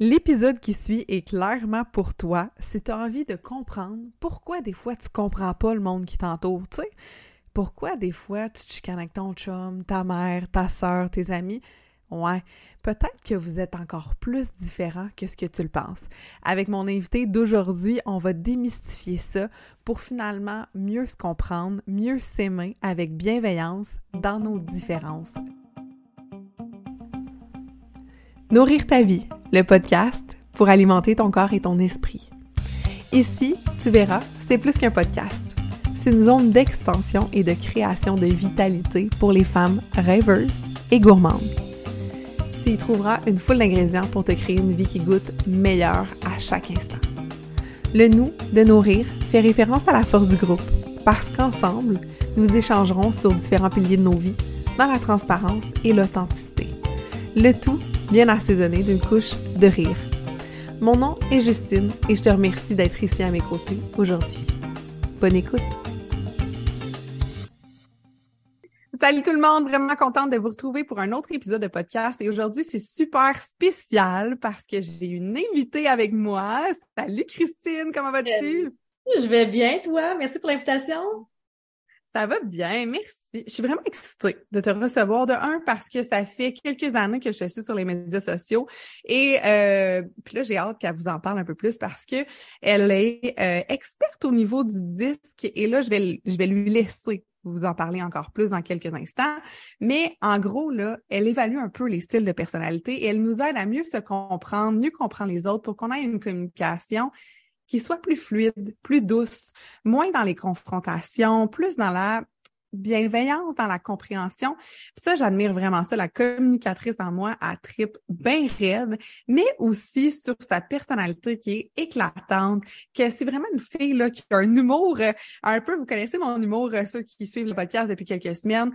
L'épisode qui suit est clairement pour toi si tu as envie de comprendre pourquoi des fois tu comprends pas le monde qui t'entoure, tu sais. Pourquoi des fois tu te chicanes avec ton chum, ta mère, ta soeur, tes amis. Ouais, peut-être que vous êtes encore plus différents que ce que tu le penses. Avec mon invité d'aujourd'hui, on va démystifier ça pour finalement mieux se comprendre, mieux s'aimer avec bienveillance dans nos différences. Nourrir ta vie, le podcast pour alimenter ton corps et ton esprit. Ici, tu verras, c'est plus qu'un podcast. C'est une zone d'expansion et de création de vitalité pour les femmes rêveuses et gourmandes. Tu y trouveras une foule d'ingrédients pour te créer une vie qui goûte meilleure à chaque instant. Le nous de nourrir fait référence à la force du groupe, parce qu'ensemble, nous échangerons sur différents piliers de nos vies dans la transparence et l'authenticité. Le tout bien assaisonné d'une couche de rire. Mon nom est Justine et je te remercie d'être ici à mes côtés aujourd'hui. Bonne écoute! Salut tout le monde, vraiment contente de vous retrouver pour un autre épisode de podcast et aujourd'hui c'est super spécial parce que j'ai une invitée avec moi. Salut Christine, comment vas-tu? Je vais bien toi, merci pour l'invitation. Ça va bien, merci. Je suis vraiment excitée de te recevoir de un parce que ça fait quelques années que je suis sur les médias sociaux et euh, là j'ai hâte qu'elle vous en parle un peu plus parce que elle est euh, experte au niveau du disque et là je vais je vais lui laisser vous en parler encore plus dans quelques instants. Mais en gros, là, elle évalue un peu les styles de personnalité et elle nous aide à mieux se comprendre, mieux comprendre les autres pour qu'on ait une communication qui soit plus fluide, plus douce, moins dans les confrontations, plus dans la bienveillance, dans la compréhension. Puis ça, j'admire vraiment ça. La communicatrice en moi a trip bien raide, mais aussi sur sa personnalité qui est éclatante, que c'est vraiment une fille là, qui a un humour euh, un peu, vous connaissez mon humour, euh, ceux qui suivent le podcast depuis quelques semaines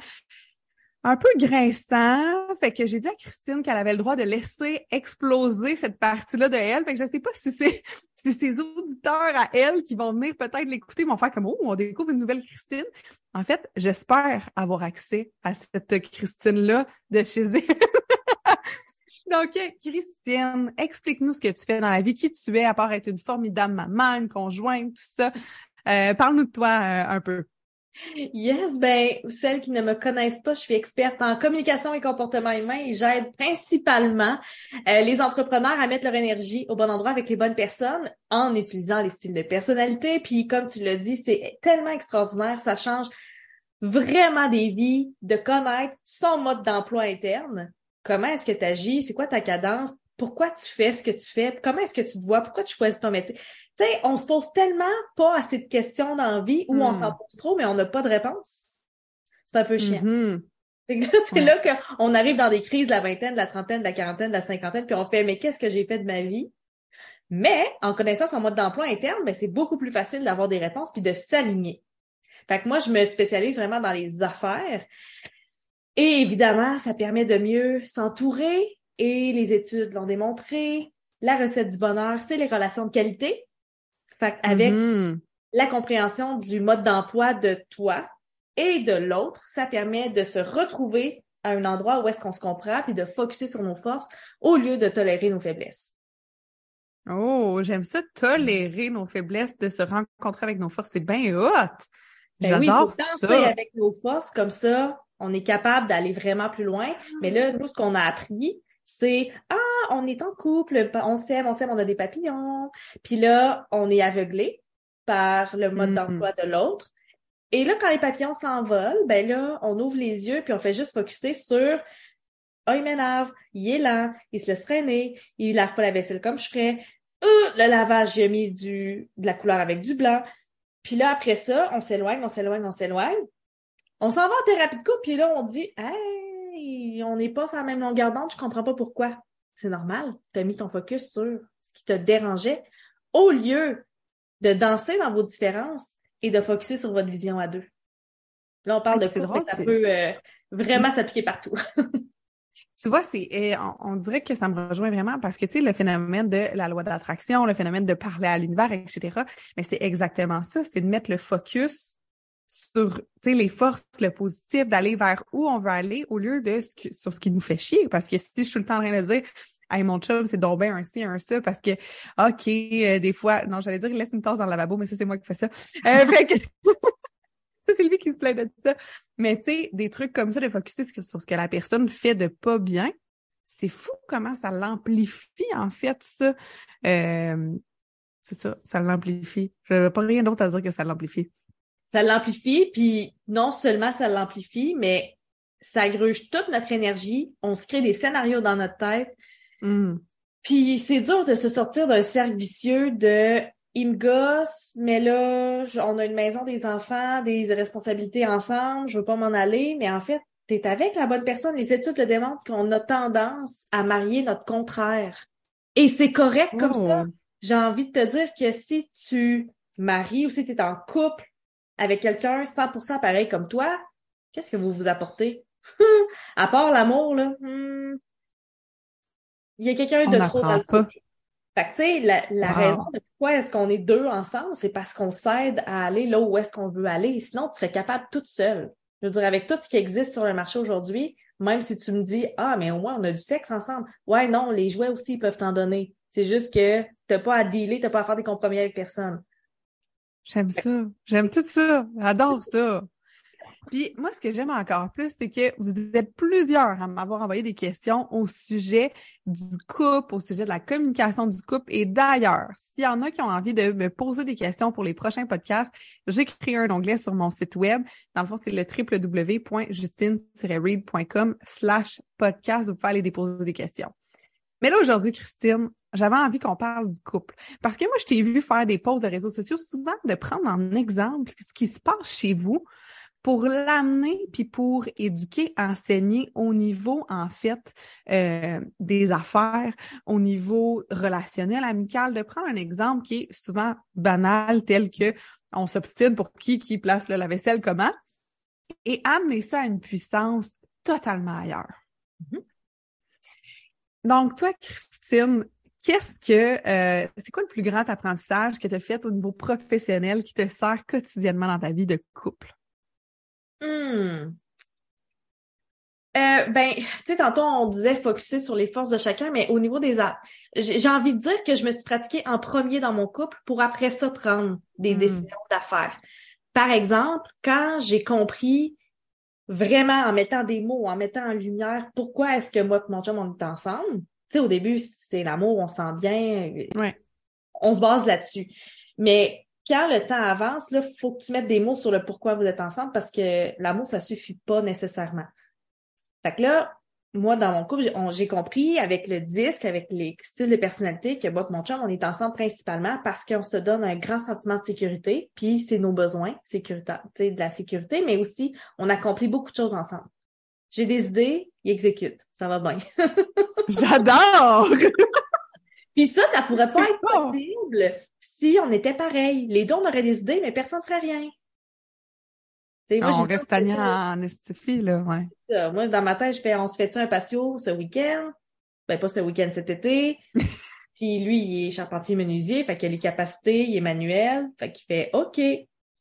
un peu grinçant. Fait que j'ai dit à Christine qu'elle avait le droit de laisser exploser cette partie-là de elle. Fait que je sais pas si c'est si ses auditeurs à elle qui vont venir peut-être l'écouter vont faire comme oh on découvre une nouvelle Christine. En fait, j'espère avoir accès à cette Christine-là de chez elle. Donc, Christine, explique-nous ce que tu fais dans la vie, qui tu es, à part être une formidable maman, une conjointe, tout ça. Euh, Parle-nous de toi euh, un peu. Yes, ben, celles qui ne me connaissent pas, je suis experte en communication et comportement humain et j'aide principalement euh, les entrepreneurs à mettre leur énergie au bon endroit avec les bonnes personnes en utilisant les styles de personnalité. Puis, comme tu l'as dit, c'est tellement extraordinaire, ça change vraiment des vies de connaître son mode d'emploi interne. Comment est-ce que tu agis? C'est quoi ta cadence? Pourquoi tu fais ce que tu fais, comment est-ce que tu te vois, pourquoi tu choisis ton métier? Tu sais, on se pose tellement pas assez de questions dans la vie où on s'en hmm. pose trop, mais on n'a pas de réponse. C'est un peu chiant. Mm-hmm. C'est là, qu'on arrive dans des crises de la vingtaine, de la trentaine, de la quarantaine, de la cinquantaine, puis on fait, mais qu'est-ce que j'ai fait de ma vie? Mais en connaissant son mode d'emploi interne, ben, c'est beaucoup plus facile d'avoir des réponses puis de s'aligner. Fait que moi, je me spécialise vraiment dans les affaires. Et évidemment, ça permet de mieux s'entourer, et les études l'ont démontré. La recette du bonheur, c'est les relations de qualité. Fait avec mm-hmm. la compréhension du mode d'emploi de toi et de l'autre, ça permet de se retrouver à un endroit où est-ce qu'on se comprend puis de focuser sur nos forces au lieu de tolérer nos faiblesses. Oh, j'aime ça, tolérer nos faiblesses, de se rencontrer avec nos forces, c'est bien hot! Ben J'adore oui, ça. avec nos forces, comme ça, on est capable d'aller vraiment plus loin. Mais là, nous, ce qu'on a appris, c'est ah on est en couple, on s'aime, on s'aime, on a des papillons. Puis là, on est aveuglé par le mode mm-hmm. d'emploi de l'autre. Et là, quand les papillons s'envolent, ben là, on ouvre les yeux puis on fait juste focuser sur oh, il m'énerve, il est lent, il se laisse traîner, il lave pas la vaisselle comme je ferais. Euh, le lavage, j'ai mis du, de la couleur avec du blanc. Puis là, après ça, on s'éloigne, on s'éloigne, on s'éloigne. On s'en va en thérapie de couple, puis là, on dit Hey, on n'est pas sur la même longueur d'onde, je comprends pas pourquoi. C'est normal. Tu as mis ton focus sur ce qui te dérangeait au lieu de danser dans vos différences et de focuser sur votre vision à deux. Là, on parle de couple, ça peut euh, vraiment s'appliquer partout. Tu vois, c'est, eh, on, dirait que ça me rejoint vraiment parce que, tu sais, le phénomène de la loi d'attraction, le phénomène de parler à l'univers, etc. Mais c'est exactement ça, c'est de mettre le focus sur les forces, le positif, d'aller vers où on veut aller au lieu de ce sur ce qui nous fait chier. Parce que si je suis tout le temps en train de dire hey, mon chum, c'est donc un ci, un ça, parce que, OK, euh, des fois, non, j'allais dire, il laisse une tasse dans le lavabo, mais ça, c'est moi qui fais ça. Euh, ça, c'est lui qui se plaint de ça. Mais tu sais, des trucs comme ça, de focuser sur ce que la personne fait de pas bien, c'est fou comment ça l'amplifie, en fait, ça. Euh, c'est ça, ça l'amplifie. Je n'avais pas rien d'autre à dire que ça l'amplifie. Ça l'amplifie, puis non seulement ça l'amplifie, mais ça gruge toute notre énergie. On se crée des scénarios dans notre tête. Mmh. Puis c'est dur de se sortir d'un cercle vicieux de il me gosse, mais là, on a une maison, des enfants, des responsabilités ensemble, je veux pas m'en aller, mais en fait, tu es avec la bonne personne. Les études le démontrent qu'on a tendance à marier notre contraire. Et c'est correct comme ça. Oh. J'ai envie de te dire que si tu maries ou si tu es en couple avec quelqu'un 100% pareil comme toi, qu'est-ce que vous vous apportez? à part l'amour, là, hmm, il y a quelqu'un de trop dans le couple. Fait que, tu sais, la, la raison de pourquoi est-ce qu'on est deux ensemble, c'est parce qu'on s'aide à aller là où est-ce qu'on veut aller. Sinon, tu serais capable toute seule. Je veux dire, avec tout ce qui existe sur le marché aujourd'hui, même si tu me dis, ah, mais au moins, on a du sexe ensemble. Ouais, non, les jouets aussi, peuvent t'en donner. C'est juste que t'as pas à dealer, t'as pas à faire des compromis avec personne. J'aime ça. J'aime tout ça. J'adore ça. Puis moi, ce que j'aime encore plus, c'est que vous êtes plusieurs à m'avoir envoyé des questions au sujet du couple, au sujet de la communication du couple. Et d'ailleurs, s'il y en a qui ont envie de me poser des questions pour les prochains podcasts, j'ai créé un onglet sur mon site web. Dans le fond, c'est le www.justine-read.com slash podcast. Vous pouvez aller déposer des questions. Mais là, aujourd'hui, Christine, j'avais envie qu'on parle du couple. Parce que moi, je t'ai vu faire des posts de réseaux sociaux, souvent de prendre en exemple ce qui se passe chez vous pour l'amener puis pour éduquer, enseigner au niveau en fait euh, des affaires, au niveau relationnel, amical, de prendre un exemple qui est souvent banal tel que on s'obstine pour qui qui place la vaisselle comment et amener ça à une puissance totalement ailleurs. Mm-hmm. Donc toi Christine, qu'est-ce que euh, c'est quoi le plus grand apprentissage que tu as fait au niveau professionnel qui te sert quotidiennement dans ta vie de couple? Hmm. Euh, ben, tu sais, tantôt on disait focuser sur les forces de chacun, mais au niveau des arts, j'ai envie de dire que je me suis pratiquée en premier dans mon couple pour après ça prendre des hmm. décisions d'affaires. Par exemple, quand j'ai compris vraiment en mettant des mots, en mettant en lumière pourquoi est-ce que moi et mon chum on est ensemble? Tu sais, au début, c'est l'amour, on sent bien. Ouais. On se base là-dessus. Mais quand le temps avance, là, faut que tu mettes des mots sur le pourquoi vous êtes ensemble parce que l'amour, ça suffit pas nécessairement. Fait que là, moi, dans mon couple, j'ai compris avec le disque, avec les styles de personnalité que moi mon chum, on est ensemble principalement parce qu'on se donne un grand sentiment de sécurité, puis c'est nos besoins sécuritaires, de la sécurité, mais aussi on accomplit beaucoup de choses ensemble. J'ai des idées, il exécute. Ça va bien. J'adore! puis ça, ça pourrait pas être possible si on était pareil. Les deux, on aurait des idées, mais personne ne ferait rien. Moi, on reste en estifie, là, ouais. Moi, dans ma tête, je fais, on se fait-tu un patio ce week-end? Ben, pas ce week-end, cet été. Puis lui, il est charpentier menuisier, fait qu'il a les capacités, il est manuel, fait qu'il fait OK.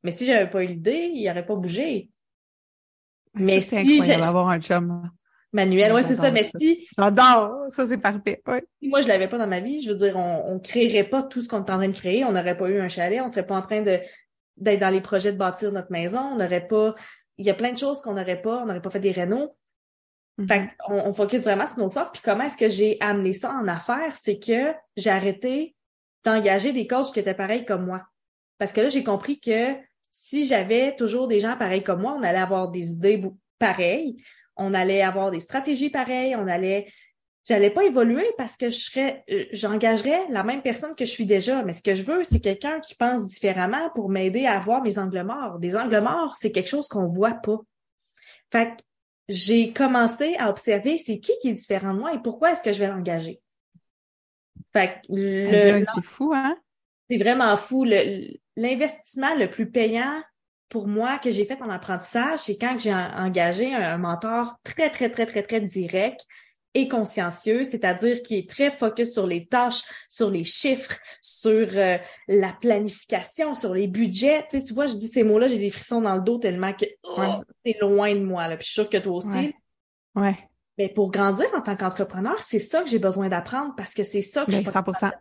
Mais si j'avais pas eu l'idée, il n'aurait pas bougé. Mais si incroyable d'avoir un chum. Manuel, ouais, c'est ça. Mais si. J'adore. Ça, c'est parfait. Ouais. moi, je l'avais pas dans ma vie, je veux dire, on, on créerait pas tout ce qu'on est en train de créer. On n'aurait pas eu un chalet. On serait pas en train de, d'être dans les projets de bâtir notre maison. On n'aurait pas, il y a plein de choses qu'on n'aurait pas. On n'aurait pas fait des rénaux. Mm-hmm. Fait on, on focus vraiment sur nos forces. Puis comment est-ce que j'ai amené ça en affaires? C'est que j'ai arrêté d'engager des coachs qui étaient pareils comme moi. Parce que là, j'ai compris que si j'avais toujours des gens pareils comme moi, on allait avoir des idées pareilles on allait avoir des stratégies pareilles, on allait j'allais pas évoluer parce que je serais euh, j'engagerais la même personne que je suis déjà. Mais ce que je veux c'est quelqu'un qui pense différemment pour m'aider à avoir mes angles morts. Des angles morts c'est quelque chose qu'on voit pas. Fait que j'ai commencé à observer c'est qui qui est différent de moi et pourquoi est-ce que je vais l'engager. Fait que le c'est fou hein? c'est vraiment fou. L'investissement le plus payant pour moi que j'ai fait en apprentissage, c'est quand j'ai engagé un, mentor très, très, très, très, très direct et consciencieux, c'est-à-dire qui est très focus sur les tâches, sur les chiffres, sur euh, la planification, sur les budgets. Tu, sais, tu vois, je dis ces mots-là, j'ai des frissons dans le dos tellement que oh, c'est loin de moi. Là. Puis je suis sûre que toi aussi. Ouais. Mais pour grandir en tant qu'entrepreneur, c'est ça que j'ai besoin d'apprendre parce que c'est ça que je suis 100%.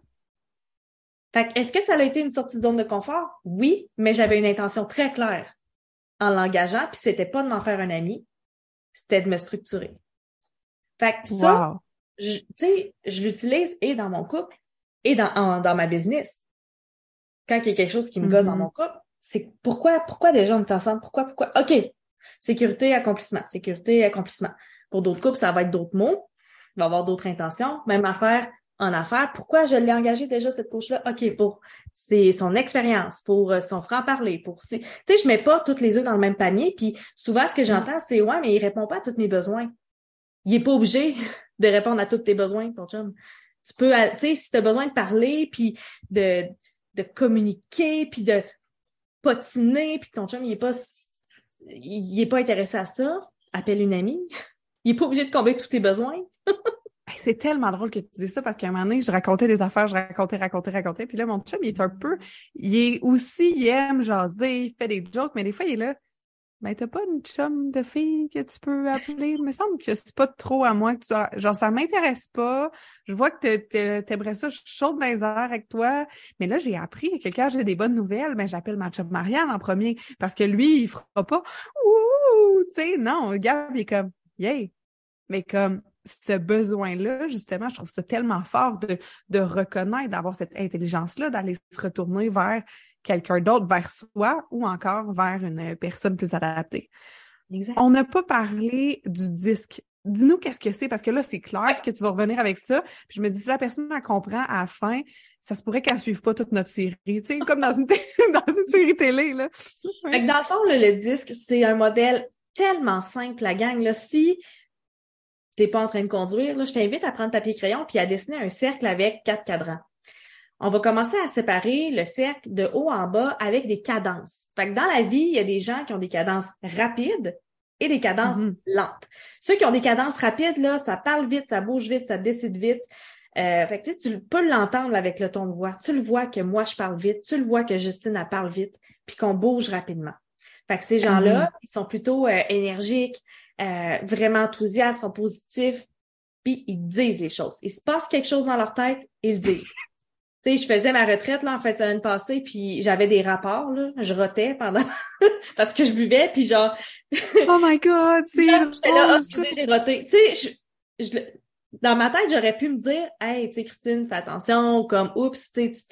Fait est-ce que ça a été une sortie de zone de confort? Oui, mais j'avais une intention très claire en l'engageant, puis c'était pas de m'en faire un ami, c'était de me structurer. Fait que ça, tu sais, je l'utilise et dans mon couple et dans, dans ma business. Quand il y a quelque chose qui me gosse dans mm-hmm. mon couple, c'est pourquoi, pourquoi déjà on est ensemble? Pourquoi, pourquoi? OK. Sécurité, accomplissement. Sécurité, accomplissement. Pour d'autres couples, ça va être d'autres mots. Il va y avoir d'autres intentions. Même affaire en affaires. Pourquoi je l'ai engagé déjà, cette coach-là? OK, pour c'est son expérience, pour euh, son franc-parler, pour tu sais, je mets pas toutes les œufs dans le même panier. Puis souvent, ce que j'entends, c'est ouais, mais il répond pas à tous mes besoins. Il est pas obligé de répondre à tous tes besoins, ton chum. Tu peux, tu sais, si tu as besoin de parler, puis de, de communiquer, puis de potiner, puis ton chum, il est pas il est pas intéressé à ça, appelle une amie. Il est pas obligé de combler tous tes besoins. C'est tellement drôle que tu dis ça parce qu'à un moment donné, je racontais des affaires, je racontais, racontais, racontais. Puis là, mon chum, il est un peu, il est aussi, il aime jaser, il fait des jokes, mais des fois, il est là. Mais t'as pas une chum de fille que tu peux appeler? Il me semble que c'est pas trop à moi que tu as... Genre, ça m'intéresse pas. Je vois que t'aimerais ça chaude dans les airs avec toi. Mais là, j'ai appris que quand j'ai des bonnes nouvelles, ben, j'appelle ma chum Marianne en premier. Parce que lui, il fera pas, ouh, tu sais, non, gars, il est comme, yay. Mais comme, ce besoin-là, justement, je trouve ça tellement fort de, de reconnaître, d'avoir cette intelligence-là, d'aller se retourner vers quelqu'un d'autre, vers soi ou encore vers une personne plus adaptée. On n'a pas parlé du disque. Dis-nous qu'est-ce que c'est, parce que là, c'est clair que tu vas revenir avec ça. Puis je me dis, si la personne la comprend à la fin, ça se pourrait qu'elle suive pas toute notre série, tu sais, comme dans une, dans une série télé, là. Fait que dans le fond, le disque, c'est un modèle tellement simple, la gang, là. Si t'es pas en train de conduire, là, je t'invite à prendre papier crayon puis à dessiner un cercle avec quatre cadrans. On va commencer à séparer le cercle de haut en bas avec des cadences. Fait que dans la vie, il y a des gens qui ont des cadences rapides et des cadences mm-hmm. lentes. Ceux qui ont des cadences rapides, là, ça parle vite, ça bouge vite, ça décide vite. Euh, fait que tu peux l'entendre avec le ton de voix. Tu le vois que moi, je parle vite. Tu le vois que Justine, elle parle vite, puis qu'on bouge rapidement. Fait que ces gens-là, mm-hmm. ils sont plutôt euh, énergiques, euh, vraiment enthousiastes, sont positifs, puis ils disent les choses. Il se passe quelque chose dans leur tête, ils le disent. Tu sais, je faisais ma retraite là en fait semaine passée, puis j'avais des rapports là, je rotais pendant parce que je buvais, puis genre. oh my god, c'est. J'étais là, oh, j'ai roté. Tu sais, je, dans ma tête, j'aurais pu me dire, hey, tu sais, Christine, fais attention, comme, oups, tu sais,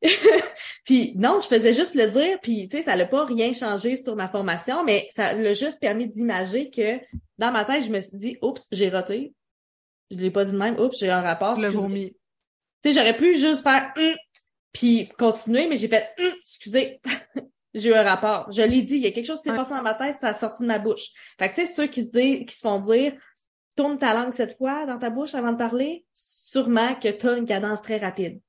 puis non, je faisais juste le dire, puis tu sais, ça n'a pas rien changé sur ma formation, mais ça l'a juste permis d'imager que dans ma tête, je me suis dit, oups, j'ai raté. Je l'ai pas dit de même, oups, j'ai un rapport. Tu l'as vomi. Tu sais, j'aurais pu juste faire hum, puis continuer, mais j'ai fait hum, excusez, j'ai eu un rapport. Je l'ai dit, il y a quelque chose qui s'est passé dans ma tête, ça a sorti de ma bouche. Fait que tu sais, ceux qui se disent, qui se font dire tourne ta langue cette fois dans ta bouche avant de parler, sûrement que tu as une cadence très rapide.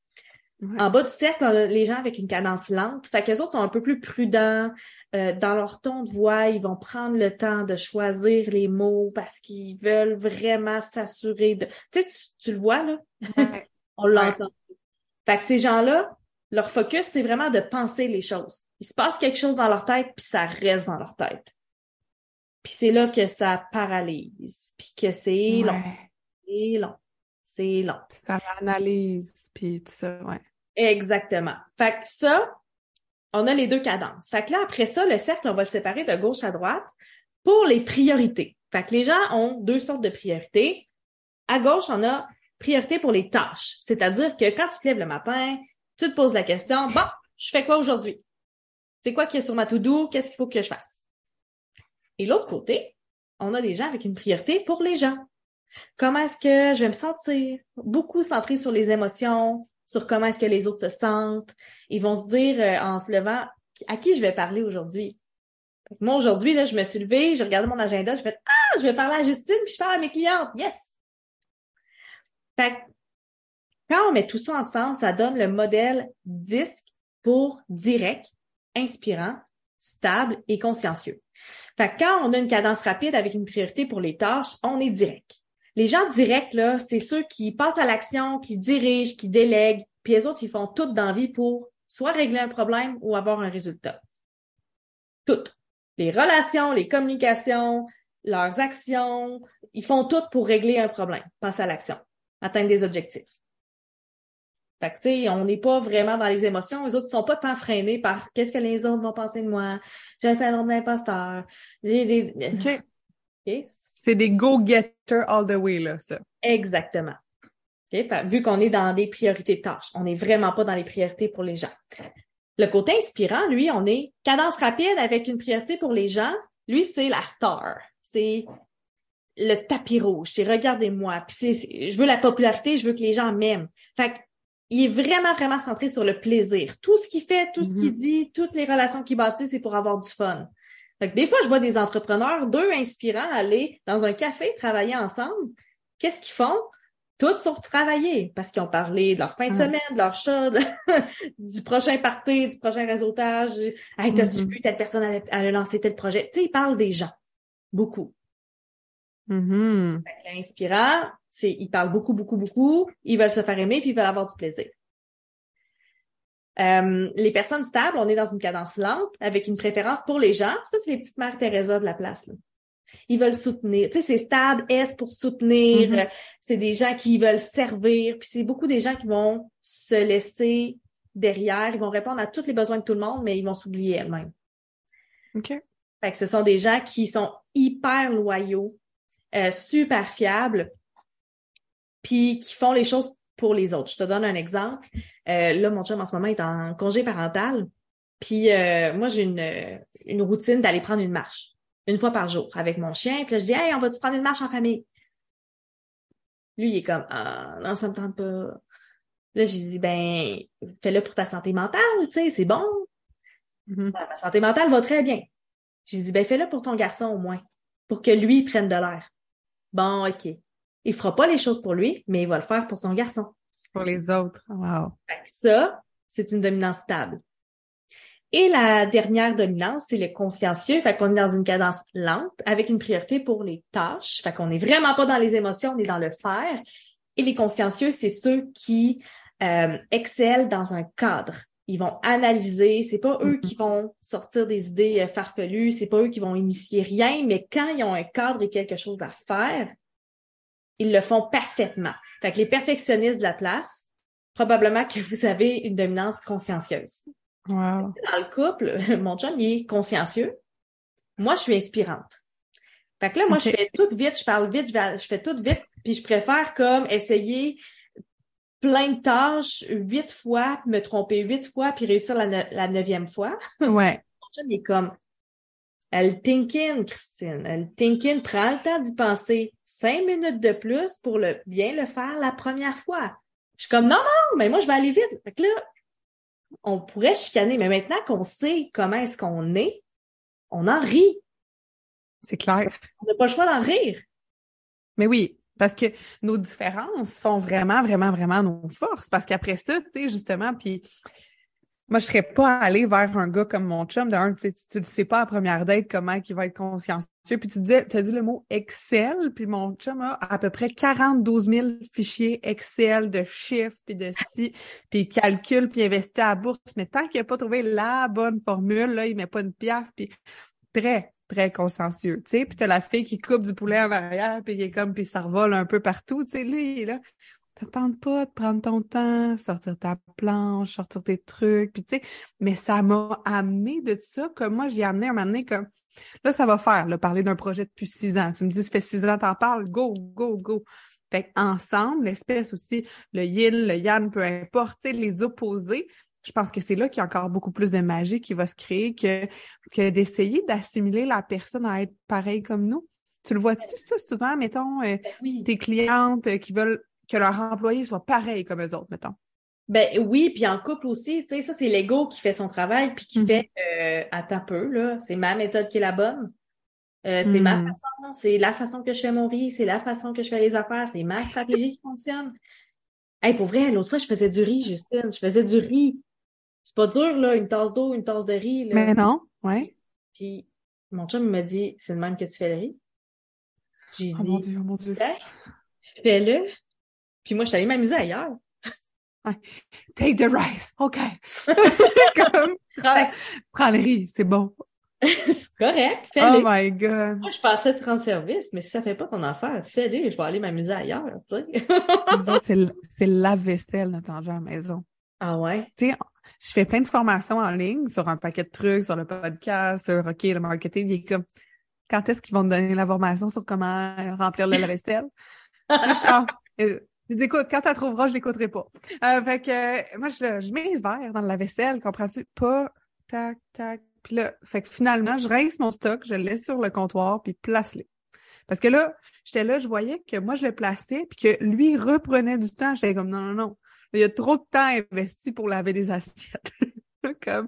En bas du cercle, on a les gens avec une cadence lente. Fait que les autres sont un peu plus prudents euh, dans leur ton de voix. Ils vont prendre le temps de choisir les mots parce qu'ils veulent vraiment s'assurer de. Tu sais, tu, le vois là, on l'entend. Fait que ces gens-là, leur focus, c'est vraiment de penser les choses. Il se passe quelque chose dans leur tête, puis ça reste dans leur tête. Puis c'est là que ça paralyse, puis que c'est long. C'est long. C'est long. ça analyse, puis tout ça, ouais. Exactement. Fait que ça, on a les deux cadences. Fait que là, après ça, le cercle, on va le séparer de gauche à droite pour les priorités. Fait que les gens ont deux sortes de priorités. À gauche, on a priorité pour les tâches. C'est-à-dire que quand tu te lèves le matin, tu te poses la question, bon, je fais quoi aujourd'hui? C'est quoi qui est sur ma to-do? Qu'est-ce qu'il faut que je fasse? Et l'autre côté, on a des gens avec une priorité pour les gens. Comment est-ce que je vais me sentir? Beaucoup centré sur les émotions, sur comment est-ce que les autres se sentent. Ils vont se dire euh, en se levant à qui je vais parler aujourd'hui? Moi, aujourd'hui, là, je me suis levée, j'ai regardé mon agenda, je fais Ah, je vais parler à Justine, puis je parle à mes clientes. Yes! Fait quand on met tout ça ensemble, ça donne le modèle disque pour direct, inspirant, stable et consciencieux. Fait quand on a une cadence rapide avec une priorité pour les tâches, on est direct. Les gens directs, là, c'est ceux qui passent à l'action, qui dirigent, qui délèguent, puis les autres, ils font tout d'envie pour soit régler un problème ou avoir un résultat. Tout. Les relations, les communications, leurs actions, ils font tout pour régler un problème, passer à l'action, atteindre des objectifs. Fait que, tu sais, on n'est pas vraiment dans les émotions. Les autres ne sont pas tant freinés par qu'est-ce que les autres vont penser de moi? J'ai un syndrome d'imposteur. J'ai des... OK. C'est des go-getters all the way, là, ça. Exactement. Vu qu'on est dans des priorités de tâches. On n'est vraiment pas dans les priorités pour les gens. Le côté inspirant, lui, on est cadence rapide avec une priorité pour les gens. Lui, c'est la star. C'est le tapis rouge. C'est regardez-moi. Puis je veux la popularité, je veux que les gens m'aiment. Fait il est vraiment, vraiment centré sur le plaisir. Tout ce qu'il fait, tout ce qu'il mm-hmm. dit, toutes les relations qu'il bâtit, c'est pour avoir du fun. Fait des fois, je vois des entrepreneurs, deux inspirants, aller dans un café, travailler ensemble. Qu'est-ce qu'ils font? Tous sont travailler parce qu'ils ont parlé de leur fin de mm. semaine, de leur chat, du prochain party, du prochain réseautage. Hey, t'as-tu mm-hmm. vu telle personne allait lancer tel projet? Tu sais, ils parlent des gens. Beaucoup. Mm L'inspirant, c'est, ils parlent beaucoup, beaucoup, beaucoup, ils veulent se faire aimer puis ils veulent avoir du plaisir. Euh, les personnes stables, on est dans une cadence lente avec une préférence pour les gens. Ça, c'est les petites mères Teresa de la place. Ils veulent soutenir. Tu sais, c'est stable, S pour soutenir? Mm-hmm. C'est des gens qui veulent servir. Puis c'est beaucoup des gens qui vont se laisser derrière. Ils vont répondre à tous les besoins de tout le monde, mais ils vont s'oublier elles-mêmes. OK. Fait que ce sont des gens qui sont hyper loyaux, euh, super fiables, puis qui font les choses pour les autres. Je te donne un exemple. Euh, là, mon chum en ce moment est en congé parental. Puis euh, moi, j'ai une, une routine d'aller prendre une marche une fois par jour avec mon chien. Puis là, je dis Hey, on va-tu prendre une marche en famille? Lui, il est comme Ah, non, ça me tente pas. Là, j'ai dit Ben, fais-le pour ta santé mentale, tu sais, c'est bon. Mm-hmm. Ma santé mentale va très bien. J'ai dit Ben, fais-le pour ton garçon au moins, pour que lui prenne de l'air. Bon, OK. Il fera pas les choses pour lui, mais il va le faire pour son garçon. Pour les autres. Wow. ça, c'est une dominance stable. Et la dernière dominance, c'est le consciencieux. Fait qu'on est dans une cadence lente avec une priorité pour les tâches. Fait qu'on n'est vraiment pas dans les émotions, on est dans le faire. Et les consciencieux, c'est ceux qui euh, excellent dans un cadre. Ils vont analyser. C'est pas eux qui mm-hmm. vont sortir des idées euh, farfelues. C'est pas eux qui vont initier rien. Mais quand ils ont un cadre et quelque chose à faire, ils le font parfaitement. Fait que les perfectionnistes de la place, probablement que vous avez une dominance consciencieuse. Wow. Dans le couple, mon chum, il est consciencieux. Moi, je suis inspirante. Fait que là, moi, je fais tout vite, je parle vite, je, fais tout vite, puis je préfère comme essayer plein de tâches huit fois, me tromper huit fois, puis réussir la, neuvième fois. Ouais. Il est comme, elle thinkin, Christine. Elle thinkin, prend le temps d'y penser cinq minutes de plus pour le bien le faire la première fois. Je suis comme, non, non, mais moi, je vais aller vite. Fait que là, on pourrait chicaner, mais maintenant qu'on sait comment est-ce qu'on est, on en rit. C'est clair. On n'a pas le choix d'en rire. Mais oui, parce que nos différences font vraiment, vraiment, vraiment nos forces. Parce qu'après ça, tu sais, justement, puis moi, je serais pas allée vers un gars comme mon chum. Tu, tu, le sais pas à première date comment il va être consciencieux. Puis tu tu as dit le mot Excel, puis mon chum a à peu près 42 000 fichiers Excel de chiffres, puis de ci, puis il puis investit à la bourse. Mais tant qu'il n'a pas trouvé la bonne formule, là, il met pas une pièce, puis très, très consciencieux, tu sais. Puis t'as la fille qui coupe du poulet en arrière, puis qui est comme, puis ça revole un peu partout, tu sais. Lui, là, t'attends pas de prendre ton temps, sortir ta planche, sortir tes trucs, puis tu sais, mais ça m'a amené de ça, comme moi, j'ai amené un moment donné comme, là, ça va faire, là, parler d'un projet depuis six ans. Tu me dis, ça fait six ans, t'en parles, go, go, go. Fait ensemble, l'espèce aussi, le yin, le yang, peu importe, les opposés, je pense que c'est là qu'il y a encore beaucoup plus de magie qui va se créer que, que d'essayer d'assimiler la personne à être pareil comme nous. Tu le vois-tu ça souvent, mettons, euh, ben tes clientes euh, qui veulent que leur employé soit pareil comme eux autres, mettons? Ben oui, puis en couple aussi, tu sais, ça c'est l'ego qui fait son travail puis qui mhm. fait euh, à ta peu là, c'est ma méthode qui est la bonne. Euh, c'est ma mhm. façon, c'est la façon que je fais mon riz, c'est la façon que je fais les affaires, c'est ma stratégie qui fonctionne. Hey, pour vrai, l'autre fois je faisais du riz, Justine, je faisais du riz. C'est pas dur là, une tasse d'eau, une tasse de riz là. Mais non, ouais. Puis mon chum me dit, c'est le même que tu fais le riz. J'ai oh dit, mon Dieu, oh mon Dieu. Fais-le. Puis moi, je suis allée m'amuser ailleurs. Take the rice, OK. Comme, prends, le riz, c'est bon. c'est correct. Oh Fais-les. my god. Moi, je passais de rendre service, mais si ça fait pas ton affaire, fais-les. Je vais aller m'amuser ailleurs, tu sais. C'est la vaisselle, notre enjeu à la maison. ah ouais? Tu sais, je fais plein de formations en ligne sur un paquet de trucs, sur le podcast, sur OK, le marketing. Il est comme, quand est-ce qu'ils vont te donner l'information sur comment remplir le lave-vaisselle? Je écoute, quand tu trouveras, je l'écouterai pas. Euh, fait que, euh, moi, je, je mets les verres dans le lave-vaisselle, comprends-tu? Pas, tac, tac. Puis là, fait que finalement, je rince mon stock, je le laisse sur le comptoir, puis place-les. Parce que là, j'étais là, je voyais que moi, je le plaçais, puis que lui, reprenait du temps. J'étais comme, non, non, non. Il y a trop de temps investi pour laver des assiettes. comme,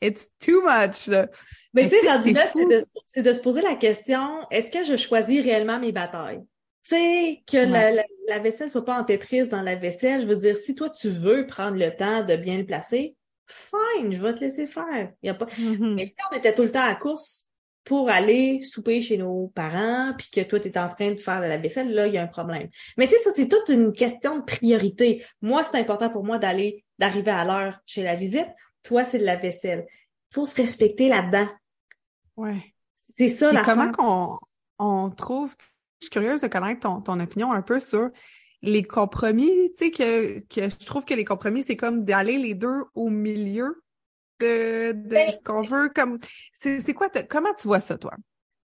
it's too much, là. Mais tu sais, C'est rendu là, fou. c'est de, se poser la question, est-ce que je choisis réellement mes batailles? Tu sais, que la, Ouais. la, la vaisselle soit pas en Tetris dans la vaisselle, je veux dire, si toi, tu veux prendre le temps de bien le placer, fine, je vais te laisser faire. Y a pas... Mhm. Mais si on était tout le temps à course pour aller souper chez nos parents, puis que toi, tu es en train de faire de la vaisselle, là, il y a un problème. Mais tu sais, ça, c'est toute une question de priorité. Moi, c'est important pour moi d'aller, d'arriver à l'heure chez la visite. Toi, c'est de la vaisselle. Il faut se respecter là-dedans. Ouais. C'est ça, Puis la comment qu'on on trouve, je suis curieuse de connaître ton, ton opinion un peu sur les compromis, tu sais, que, que je trouve que les compromis, c'est comme d'aller les deux au milieu de, de Ben, ce qu'on veut, comme, c'est c'est quoi, comment tu vois ça, toi?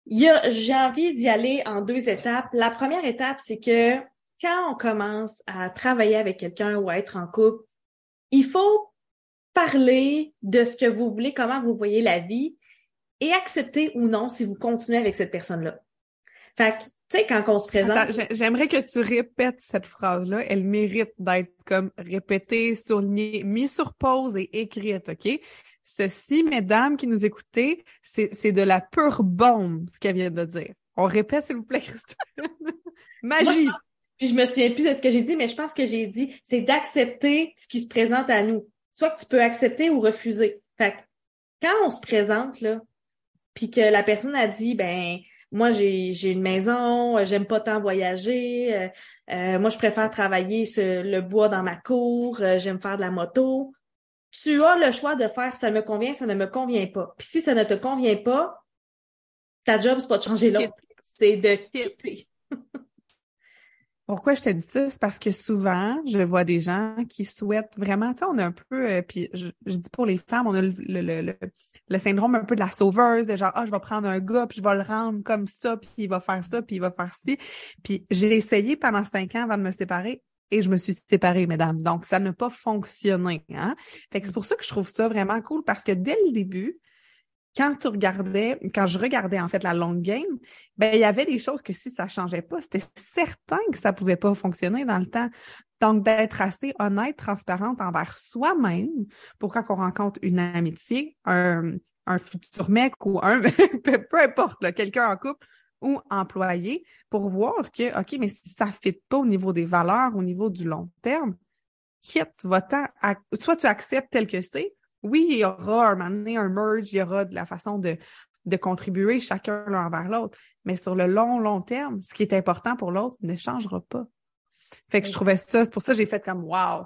Il y a, j'ai envie d'y aller en deux étapes. La première étape, c'est que quand on commence à travailler avec quelqu'un ou à être en couple, il faut parler de ce que vous voulez, comment vous voyez la vie et accepter ou non si vous continuez avec cette personne-là. Fait que, tu sais, quand on se présente, J'aimerais que tu répètes cette phrase-là. Elle mérite d'être comme répétée, soulignée, mise sur pause et écrite, OK? Ceci, mesdames qui nous écoutez, c'est c'est de la pure bombe, ce qu'elle vient de dire. On répète, s'il vous plaît, Christine. Magie! puis je me souviens plus de ce que j'ai dit, mais je pense que j'ai dit, c'est d'accepter ce qui se présente à nous. Soit que tu peux accepter ou refuser. Fait que, quand on se présente, là, puis que la personne a dit, ben, moi, j'ai, j'ai une maison, euh, j'aime pas tant voyager, euh, euh, moi, je préfère travailler sur le bois dans ma cour, euh, j'aime faire de la moto. Tu as le choix de faire ça me convient, ça ne me convient pas. Puis si ça ne te convient pas, ta job, c'est pas de changer l'autre, c'est de quitter. Pourquoi je te dis ça? C'est parce que souvent, je vois des gens qui souhaitent vraiment, tu sais, on a un peu, euh, puis je, je dis pour les femmes, on a le, le, le, le- syndrome un peu de la sauveuse, de genre, ah, je vais prendre un gars, puis je vais le rendre comme ça, puis il va faire ça, puis il va faire ci. Puis j'ai essayé pendant cinq ans avant de me séparer et je me suis séparée, mesdames. Donc, ça n'a pas fonctionné. Hein? Fait que c'est pour ça que je trouve ça vraiment cool parce que dès le début, quand tu regardais, quand je regardais en fait la long game, ben il y avait des choses que si ça changeait pas, c'était certain que ça pouvait pas fonctionner dans le temps. Donc d'être assez honnête, transparente envers soi-même pour quand on rencontre une amitié, un, futur mec ou un peu, importe, quelqu'un en couple ou employé, pour voir que ok, mais si ça fit pas au niveau des valeurs, au niveau du long terme, quitte, va-t'en, soit tu acceptes tel que c'est, oui, il y aura un moment donné un merge, il y aura de la façon de, de contribuer chacun l'un envers l'autre. Mais sur le long, long terme, ce qui est important pour l'autre ne changera pas. Fait que je trouvais ça, c'est pour ça que j'ai fait comme wow.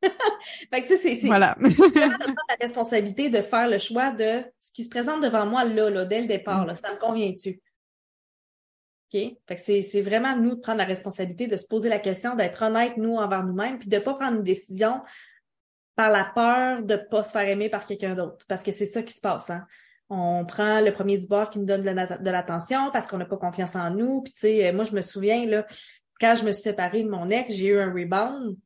Fait que tu sais, c'est, c'est Voilà. vraiment de prendre la responsabilité de faire le choix de ce qui se présente devant moi là, là, dès le départ, là, ça me convient-tu? OK? Fait que c'est, c'est vraiment nous de prendre la responsabilité de se poser la question, d'être honnête, nous, envers nous-mêmes, puis de pas prendre une décision par la peur de pas se faire aimer par quelqu'un d'autre. Parce que c'est ça qui se passe, hein. On prend le premier du bord qui nous donne de, la- de l'attention parce qu'on n'a pas confiance en nous. Puis tu sais, moi, je me souviens, là, quand je me suis séparée de mon ex, j'ai eu un rebound.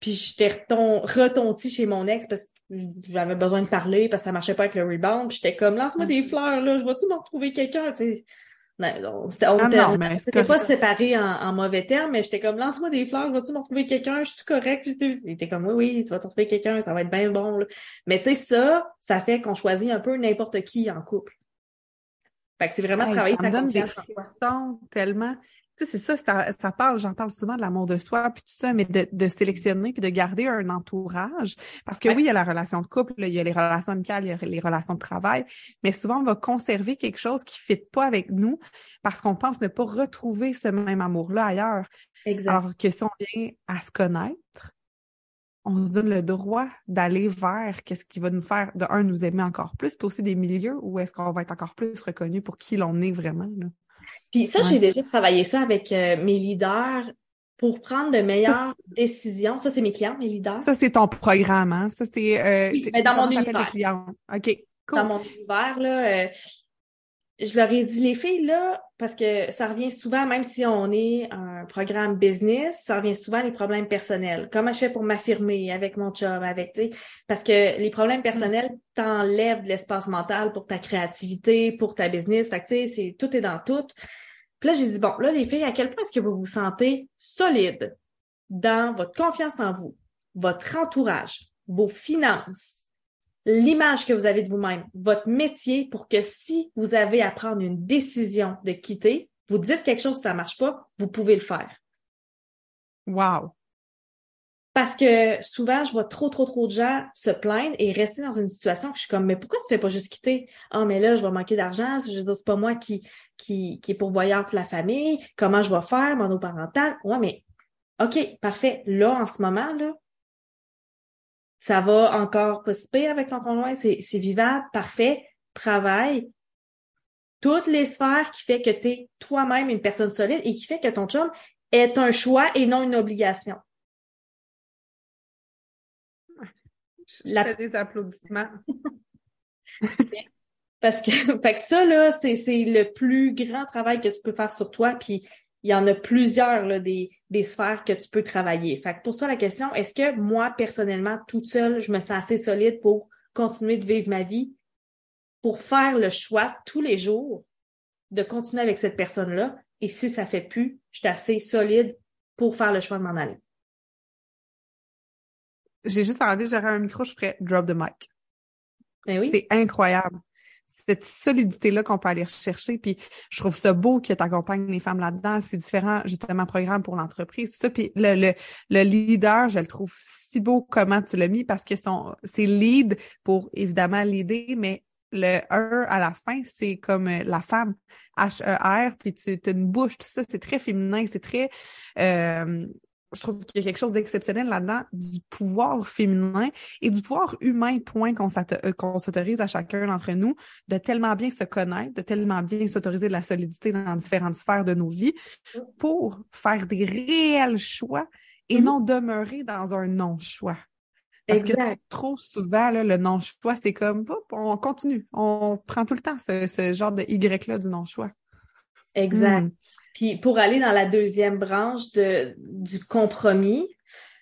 Puis j'étais reton retontie chez mon ex parce que j'avais besoin de parler parce que ça marchait pas avec le rebound. Puis j'étais comme lance-moi des fleurs là, je vais-tu me retrouver quelqu'un, tu sais? Non, non, c'était on Ah était- non, on mais c'est s'était pas séparés en, en mauvais termes, mais j'étais comme lance-moi des fleurs, vas-tu me retrouver quelqu'un, je suis correct. J'étais- Il était comme oui, oui, tu vas te retrouver quelqu'un, ça va être bien bon. là. Mais tu sais, ça, ça fait qu'on choisit un peu n'importe qui en couple. Fait que c'est vraiment Hey, travailler ça me sa des confiance en soi. tellement. Tu sais, c'est ça, ça, ça parle, j'en parle souvent de l'amour de soi, puis tout ça, mais de, de sélectionner puis de garder un entourage. Parce que Ouais. oui, il y a la relation de couple, il y a les relations amicales, il y a les relations de travail, mais souvent, on va conserver quelque chose qui ne fit pas avec nous parce qu'on pense ne pas retrouver ce même amour-là ailleurs. Exact. Alors que si on vient à se connaître, on se donne le droit d'aller vers qu'est-ce qui va nous faire, de un, nous aimer encore plus, puis aussi des milieux où est-ce qu'on va être encore plus reconnu pour qui l'on est vraiment. Là. Puis ça, j'ai déjà travaillé ça avec euh, mes leaders pour prendre de meilleures décisions. Ça, c'est mes clients, mes leaders. Ça, c'est ton programme, hein? Ça, c'est... Euh, oui, mais dans mon univers. OK, cool. Dans mon univers, là, euh, je leur ai dit, les filles, là, parce que ça revient souvent, même si on est un programme business, ça revient souvent les problèmes personnels. Comment je fais pour m'affirmer avec mon job, avec, tu sais, parce que les problèmes personnels t'enlèvent de l'espace mental pour ta créativité, pour ta business. Fait que, tu sais, c'est, tout est dans tout. Puis là, j'ai dit, bon, là, les filles, à quel point est-ce que vous vous sentez solide dans votre confiance en vous, votre entourage, vos finances, l'image que vous avez de vous-même, votre métier pour que si vous avez à prendre une décision de quitter, vous dites quelque chose, ça marche pas, vous pouvez le faire. Wow. Parce que souvent, je vois trop, trop, trop de gens se plaindre et rester dans une situation que je suis comme, mais pourquoi tu fais pas juste quitter? Ah, mais là, je vais manquer d'argent. Je veux dire, c'est pas moi qui, qui, qui est pourvoyeur pour la famille. Comment je vais faire, monoparental? Ouais, mais, OK, parfait. Là, en ce moment, là, ça va encore possible avec ton conjoint, c'est, c'est vivable, parfait, travail, toutes les sphères qui fait que tu es toi-même une personne solide et qui fait que ton chum est un choix et non une obligation. Je La... fais des applaudissements. Parce que, fait que ça, là, c'est, c'est le plus grand travail que tu peux faire sur toi. Puis il y en a plusieurs là, des, des sphères que tu peux travailler. Fait que pour ça, la question, est-ce que moi, personnellement, toute seule, je me sens assez solide pour continuer de vivre ma vie, pour faire le choix tous les jours de continuer avec cette personne-là? Et si ça fait plus, je suis assez solide pour faire le choix de m'en aller. J'ai juste envie, j'aurais un micro, je ferais drop the mic. Ben oui. C'est incroyable cette solidité-là qu'on peut aller rechercher. Puis je trouve ça beau que tu accompagnes les femmes là-dedans. C'est différents, justement, programmes pour l'entreprise, tout ça. Puis le, le, le, leader, je le trouve si beau comment tu l'as mis parce que son c'est lead pour évidemment l'aider, mais le E à la fin, c'est comme euh, la femme, H-E-R, puis tu as une bouche, tout ça, c'est très féminin, c'est très euh, je trouve qu'il y a quelque chose d'exceptionnel là-dedans, du pouvoir féminin et du pouvoir humain, point euh, qu'on s'autorise à chacun d'entre nous, de tellement bien se connaître, de tellement bien s'autoriser de la solidité dans différentes sphères de nos vies pour faire des réels choix et mm-hmm. non demeurer dans un non-choix. Parce que trop souvent, là, le non-choix, c'est comme, on continue, on prend tout le temps ce, genre de Y-là du non-choix. Exact. Mm. Puis pour aller dans la deuxième branche de, du compromis,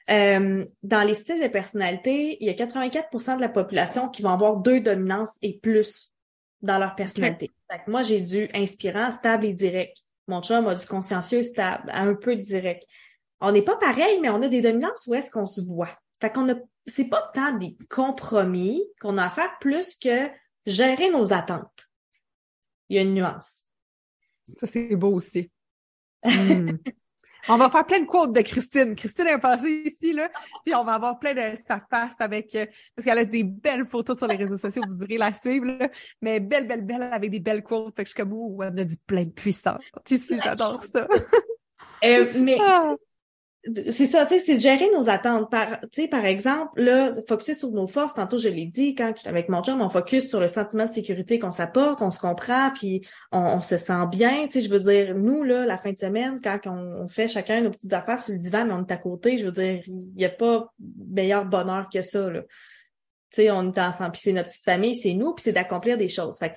euh, dans les styles de personnalité, il y a 84% de la population qui vont avoir deux dominances et plus dans leur personnalité. moi, j'ai du inspirant, stable et direct. Mon chum a du consciencieux, stable, un peu direct. On n'est pas pareil, mais on a des dominances où est-ce qu'on se voit. Fait qu'on a, c'est pas tant des compromis qu'on a à faire plus que gérer nos attentes. Il y a une nuance. Ça, c'est beau aussi. Hmm. On va faire plein de quotes de Christine. Christine est passée ici, là, puis on va avoir plein de sa face avec... Euh, parce qu'elle a des belles photos sur les réseaux sociaux, vous irez la suivre, là, mais belle, belle, belle, avec des belles quotes. Fait que je suis comme, oh, elle a dit plein de puissance. Ici, j'adore ça. Euh, mais ah c'est ça, tu sais, c'est de gérer nos attentes. Par, tu sais, par exemple, là, focuser sur nos forces. Tantôt, je l'ai dit, quand avec mon chum, on focus sur le sentiment de sécurité qu'on s'apporte, on se comprend, puis on, se sent bien. Tu sais, je veux dire, nous, là, la fin de semaine, quand on, fait chacun nos petites affaires sur le divan, mais on est à côté, je veux dire, il n'y a pas meilleur bonheur que ça, là. Tu sais, on est ensemble, puis c'est notre petite famille, c'est nous, puis c'est d'accomplir des choses. Fait que,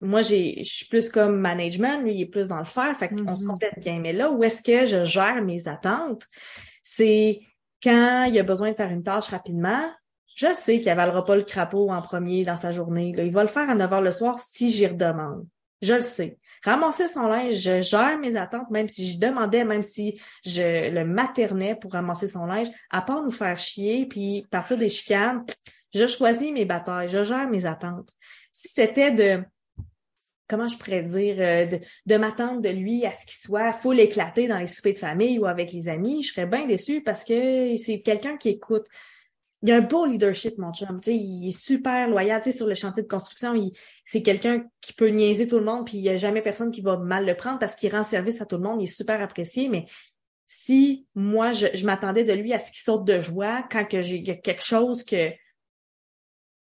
moi, j'ai, je suis plus comme management, lui, il est plus dans le faire, fait qu'on se mm-hmm. complète bien. Mais là, où est-ce que je gère mes attentes? C'est quand il a besoin de faire une tâche rapidement, je sais qu'il avalera pas le crapaud en premier dans sa journée. Là. Il va le faire à 9 h le soir si j'y redemande. Je le sais. Ramasser son linge, je gère mes attentes, même si je demandais, même si je le maternais pour ramasser son linge, à part nous faire chier, puis partir des chicanes, je choisis mes batailles, je gère mes attentes. Si c'était de comment je pourrais dire, euh, de, de m'attendre de lui à ce qu'il soit full éclaté dans les soupers de famille ou avec les amis, je serais bien déçue parce que c'est quelqu'un qui écoute. Il a un beau leadership, mon chum. sais, il est super loyal. sais, sur le chantier de construction, c'est quelqu'un qui peut niaiser tout le monde, puis il n'y a jamais personne qui va mal le prendre parce qu'il rend service à tout le monde. Il est super apprécié, mais si moi, je, je m'attendais de lui à ce qu'il saute de joie quand que j'ai quelque chose que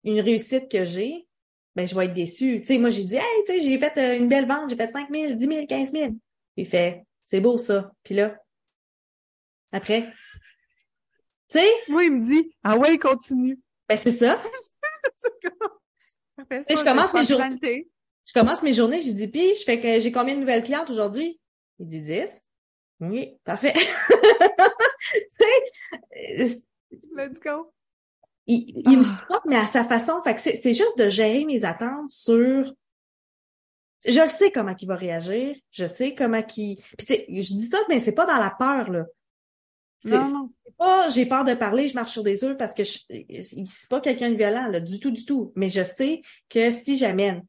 une réussite que j'ai, ben je vais être déçue. Tu sais, moi j'ai dit Hey, tu sais, j'ai fait euh, une belle vente, j'ai fait 5 000, 10 000, 15 000. il fait C'est beau ça. Puis là, après. Tu sais? Moi, il me dit Ah ouais, continue. Ben c'est ça. je commence mes journées. Je commence mes journées, j'ai dit, puis je fais que j'ai combien de nouvelles clientes aujourd'hui? Il dit 10. Oui, parfait. Let's go. Il, il me ah. supporte, mais à sa façon. Fait que c'est juste de gérer mes attentes sur. Je le sais comment il va réagir. Je sais comment il. Puis je dis ça, mais c'est pas dans la peur, là. C'est pas j'ai peur de parler, je marche sur des œufs parce que je... c'est pas quelqu'un de violent, là, du tout, du tout. Mais je sais que si j'amène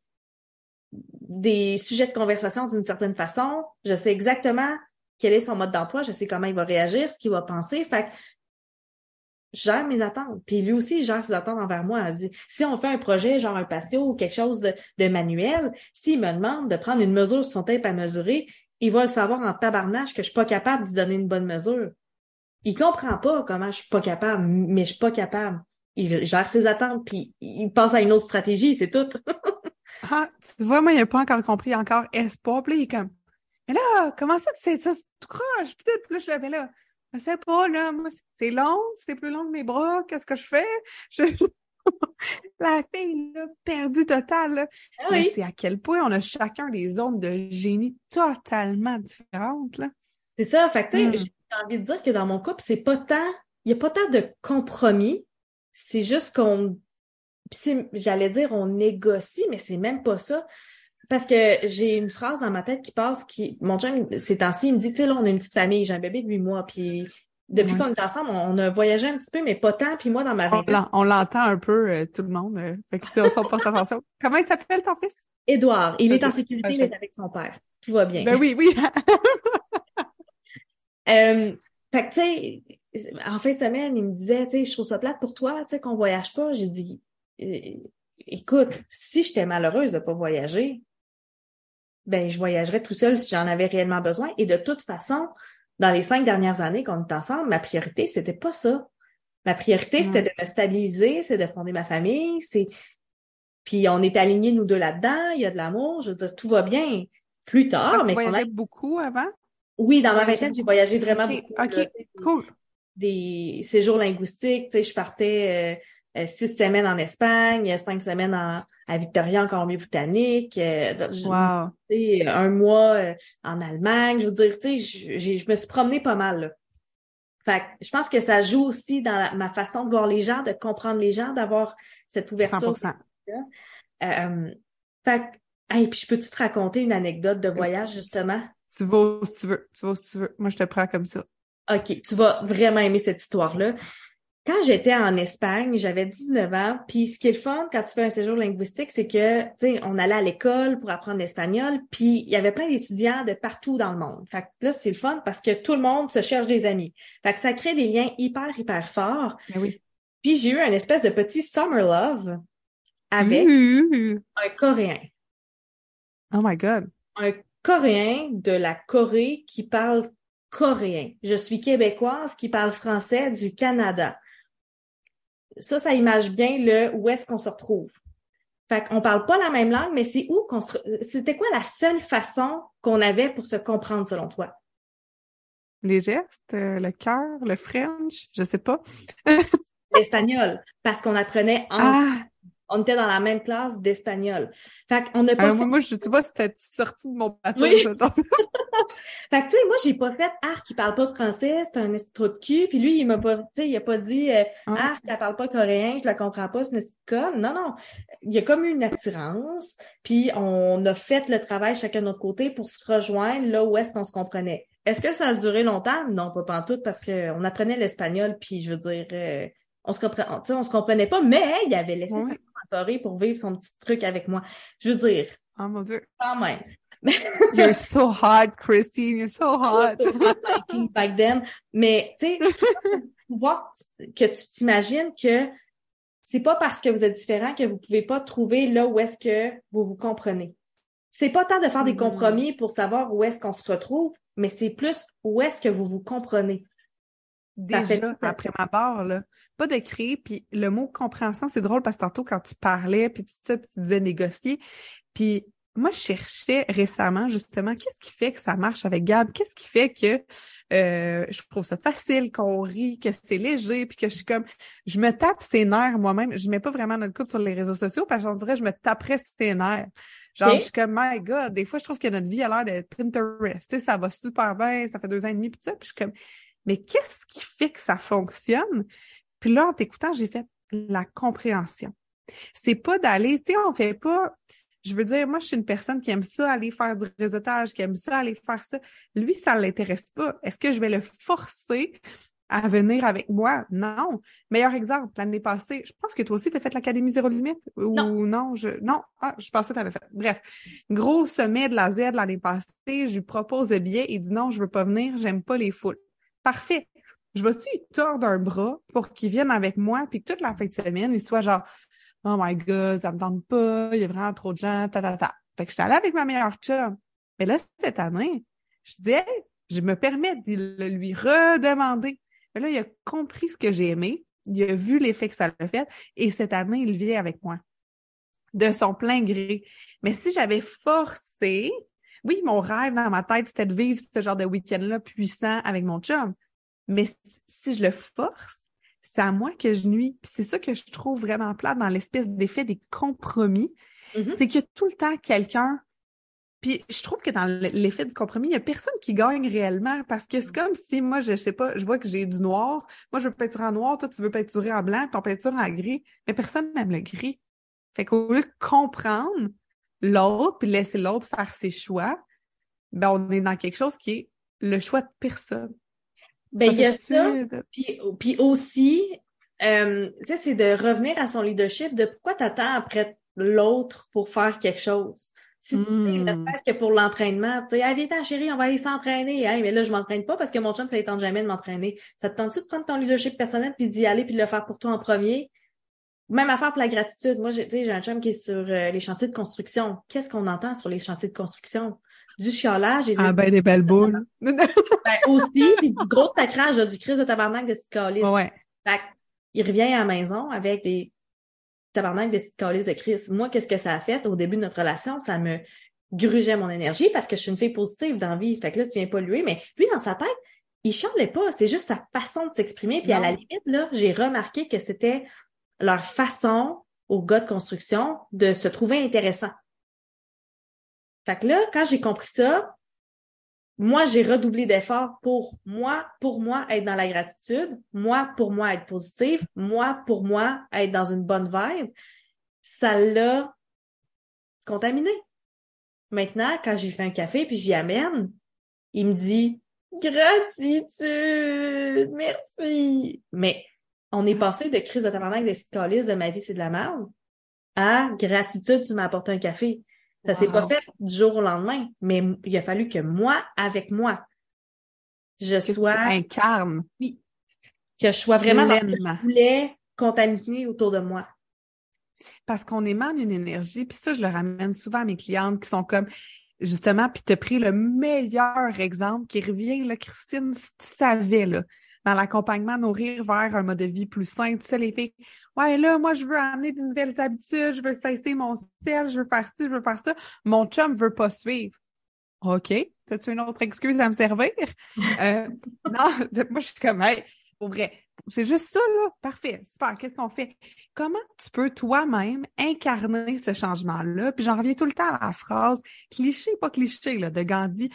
des sujets de conversation d'une certaine façon, je sais exactement quel est son mode d'emploi, je sais comment il va réagir, ce qu'il va penser. Fait que gère mes attentes. Puis lui aussi, il gère ses attentes envers moi. dit, si on fait un projet, genre un patio ou quelque chose de, de manuel, s'il me demande de prendre une mesure sur son tape à mesurer, il va le savoir en tabarnache que je suis pas capable de donner une bonne mesure. Il comprend pas comment je suis pas capable, mais je suis pas capable. Il gère ses attentes, puis il pense à une autre stratégie, c'est tout. ah, tu vois, moi, il n'a pas encore compris encore espoir. Puis il est comme, mais là, comment ça, c'est ça, tout croche, puis là, je l'avais là. Je sais pas, là, moi, c'est long, c'est plus long que mes bras, qu'est-ce que je fais? Je... La fille, là, perdue totale, ah oui. c'est à quel point on a chacun des zones de génie totalement différentes, là. C'est ça, fait tu sais, hmm. j'ai envie de dire que dans mon couple, c'est pas tant, il y a pas tant de compromis, c'est juste qu'on, j'allais dire on négocie, mais c'est même pas ça. Parce que j'ai une phrase dans ma tête qui passe, qui, mon chum, ces temps-ci, il me dit, tu sais, là, on a une petite famille, j'ai un bébé de huit mois, puis depuis qu'on est ensemble, on, a voyagé un petit peu, mais pas tant, puis moi, dans ma vie. On l'entend un peu, euh, tout le monde, euh, fait que c'est son porte attention. Comment il s'appelle, ton fils? Édouard. Il est en sécurité, il est avec son père. Tout va bien. Ben oui, oui. euh, fait que, tu sais, en fin de semaine, il me disait, tu sais, je trouve ça plate pour toi, tu sais, qu'on voyage pas. J'ai dit, écoute, si j'étais malheureuse de pas voyager, ben je voyagerais tout seul si j'en avais réellement besoin. Et de toute façon, dans les cinq dernières années qu'on est ensemble, ma priorité, c'était pas ça. Ma priorité, c'était de me stabiliser, c'est de fonder ma famille, c'est puis on est alignés nous deux là-dedans, il y a de l'amour, je veux dire tout va bien. Plus tard, Parce mais tu voyageais beaucoup avant? Oui, dans ma vingtaine, j'ai voyagé vraiment beaucoup. OK, cool. Des séjours linguistiques, tu sais, je partais euh, six semaines en Espagne, cinq semaines en, à Victoria en Colombie-Britannique, euh, wow. un mois euh, en Allemagne. Je veux dire, tu sais, je me suis promenée pas mal. Là. Fait je pense que ça joue aussi dans ma façon de voir les gens, de comprendre les gens, d'avoir cette ouverture. 100%. Euh, fait hey, puis je peux-tu te raconter une anecdote de voyage, justement? Tu vas si tu veux. Tu vas si tu veux. Moi, je te prends comme ça. OK, tu vas vraiment aimer cette histoire-là. Quand j'étais en Espagne, j'avais 19 ans, puis ce qui est le fun quand tu fais un séjour linguistique, c'est que, tu sais, on allait à l'école pour apprendre l'espagnol, puis il y avait plein d'étudiants de partout dans le monde. Fait que là, c'est le fun parce que tout le monde se cherche des amis. Fait que ça crée des liens hyper, hyper forts. Ben oui. Puis j'ai eu un espèce de petit summer love avec un Coréen. Oh my God. Un Coréen de la Corée qui parle coréen. Je suis québécoise qui parle français du Canada ça, ça image bien le où est-ce qu'on se retrouve. Fait qu'on parle pas la même langue, mais c'est où qu'on se... C'était quoi la seule façon qu'on avait pour se comprendre selon toi? Les gestes, euh, le cœur, le French, je sais pas. L'espagnol, parce qu'on apprenait en ah! On était dans la même classe d'espagnol. Fait qu'on n'a pas ah, fait... Moi, je, tu vois, c'était sorti de mon bateau. Oui. fait que, tu sais, moi, j'ai pas fait « Ah, qui parle pas français, c'est un trop de cul. » Puis lui, il m'a pas, tu sais, il a pas dit euh, Ah, qui parle pas coréen, je la comprends pas, c'est une conne. » Non, non. Il y a comme une attirance. Puis on a fait le travail chacun de notre côté pour se rejoindre là où est-ce qu'on se comprenait. Est-ce que ça a duré longtemps? Non, pas en tout, parce qu'on apprenait l'espagnol, puis je veux dire... Euh, on se comprenait, on se comprenait pas, mais il avait laissé sa pour vivre son petit truc avec moi. Je veux dire. Oh mon Dieu. Quand même. You're so hot, Christine. You're so hot. so hot back then. Mais, tu sais, voir que tu t'imagines que c'est pas parce que vous êtes différent que vous pouvez pas trouver là où est-ce que vous vous comprenez. c'est pas tant de faire des Mm. compromis pour savoir où est-ce qu'on se retrouve, mais c'est plus où est-ce que vous vous comprenez. Fait Déjà, après ma barre, là, pas de créer, puis le mot compréhension, c'est drôle parce que tantôt, quand tu parlais, puis tout ça, puis tu disais négocier, puis moi, je cherchais récemment, justement, qu'est-ce qui fait que ça marche avec Gab? Qu'est-ce qui fait que euh, je trouve ça facile, qu'on rit, que c'est léger, puis que je suis comme, je me tape ses nerfs moi-même. Je mets pas vraiment notre couple sur les réseaux sociaux, parce que j'en dirais, je me taperais ses nerfs. Genre, je suis comme, my God, des fois, je trouve que notre vie a l'air d'être Pinterest. Tu sais, ça va super bien, ça fait deux ans et demi, puis ça, puis je suis comme, mais qu'est-ce qui fait que ça fonctionne? Puis là, en t'écoutant, j'ai fait la compréhension. C'est pas d'aller, tu sais, on fait pas, je veux dire, moi, je suis une personne qui aime ça, aller faire du réseautage, qui aime ça, aller faire ça. Lui, ça l'intéresse pas. Est-ce que je vais le forcer à venir avec moi? Non. Meilleur exemple, l'année passée, je pense que toi aussi, tu as fait l'Académie Zéro Limite? Ou Non. non? je, non. Ah, je pensais que tu avais fait. Bref, gros sommet de la Z l'année passée, je lui propose le billet, il dit non, je veux pas venir, j'aime pas les foules. Parfait. Je vais-tu tordre un bras pour qu'il vienne avec moi, puis que toute la fin de semaine, il soit genre, oh my god, ça me tente pas, il y a vraiment trop de gens, ta, ta, ta. Fait que j'étais allée avec ma meilleure chum. Mais là, cette année, je dis, je me permets de le lui redemander. Mais là, il a compris ce que j'ai aimé, il a vu l'effet que ça a fait, et cette année, il vient avec moi. De son plein gré. Mais si j'avais forcé, oui, mon rêve dans ma tête, c'était de vivre ce genre de week-end-là puissant avec mon chum. Mais si- je le force, c'est à moi que je nuis. Puis c'est ça que je trouve vraiment plat dans l'espèce d'effet des compromis. Mhm. C'est qu'il y a tout le temps quelqu'un. Puis je trouve que dans l'effet du compromis, il y a personne qui gagne réellement parce que c'est comme si moi, je sais pas, je vois que j'ai du noir. Moi, je veux peinturer en noir, toi, tu veux peinturer en blanc, ton peinture en gris. Mais personne n'aime le gris. Fait qu'au lieu de comprendre l'autre puis laisser l'autre faire ses choix, ben on est dans quelque chose qui est le choix de personne. Ben, il y a ça. Puis, puis aussi, euh, tu sais, c'est de revenir à son leadership, de pourquoi t'attends après l'autre pour faire quelque chose. Si tu sais, Mm. ne serait-ce que pour l'entraînement, tu sais, ah, viens chérie, on va aller s'entraîner. Hey, mais là, je m'entraîne pas parce que mon chum, ça ne tente jamais de m'entraîner. Ça te tente-tu de prendre ton leadership personnel puis d'y aller puis de le faire pour toi en premier? Même affaire pour la gratitude. Moi, j'ai, tu sais, j'ai un chum qui est sur euh, les chantiers de construction. Qu'est-ce qu'on entend sur les chantiers de construction? Du chiolage, des Ah ben des belles boules. ben, aussi, puis du gros sacrage, du crise de tabarnak de calice. ouais. Fait que, il revient à la maison avec des tabarnak de cette calice de crise. Moi, qu'est-ce que ça a fait? Au début de notre relation? Ça me grugeait mon énergie parce que je suis une fille positive dans la vie. Fait que là, tu viens pas lui, mais lui, dans sa tête, il chialait pas. C'est juste sa façon de s'exprimer. Puis à la limite, là, j'ai remarqué que c'était leur façon aux gars de construction de se trouver intéressant. Fait que là, quand j'ai compris ça, moi, j'ai redoublé d'efforts pour moi, pour moi, être dans la gratitude, moi, pour moi, être positive, moi, pour moi, être dans une bonne vibe. Ça l'a contaminé. Maintenant, quand j'ai fait un café puis j'y amène, il me dit gratitude, merci. Mais on est passé de crise de tabarnak de calice de ma vie, c'est de la merde, à gratitude, tu m'as apporté un café. Ça s'est pas Wow. fait du jour au lendemain, mais il a fallu que moi, avec moi, je Que tu sois, incarnes que je sois vraiment dans ce que je voulais contaminer autour de moi. Parce qu'on émane une énergie, puis ça, je le ramène souvent à mes clientes qui sont comme, justement, puis tu as pris le meilleur exemple qui revient, là, Christine, si tu savais, là, dans l'accompagnement, nourrir vers un mode de vie plus sain, tu sais, les filles, ouais, là, moi, je veux amener de nouvelles habitudes, je veux cesser mon sel, je veux faire ci, je veux faire ça. Mon chum veut pas suivre. OK. As-tu une autre excuse à me servir? Euh, non, moi, je suis comme, hey, pour vrai, c'est juste ça, là. Parfait. Super. Qu'est-ce qu'on fait? Comment tu peux toi-même incarner ce changement-là? Puis j'en reviens tout le temps à la phrase cliché, pas cliché, là, de Gandhi.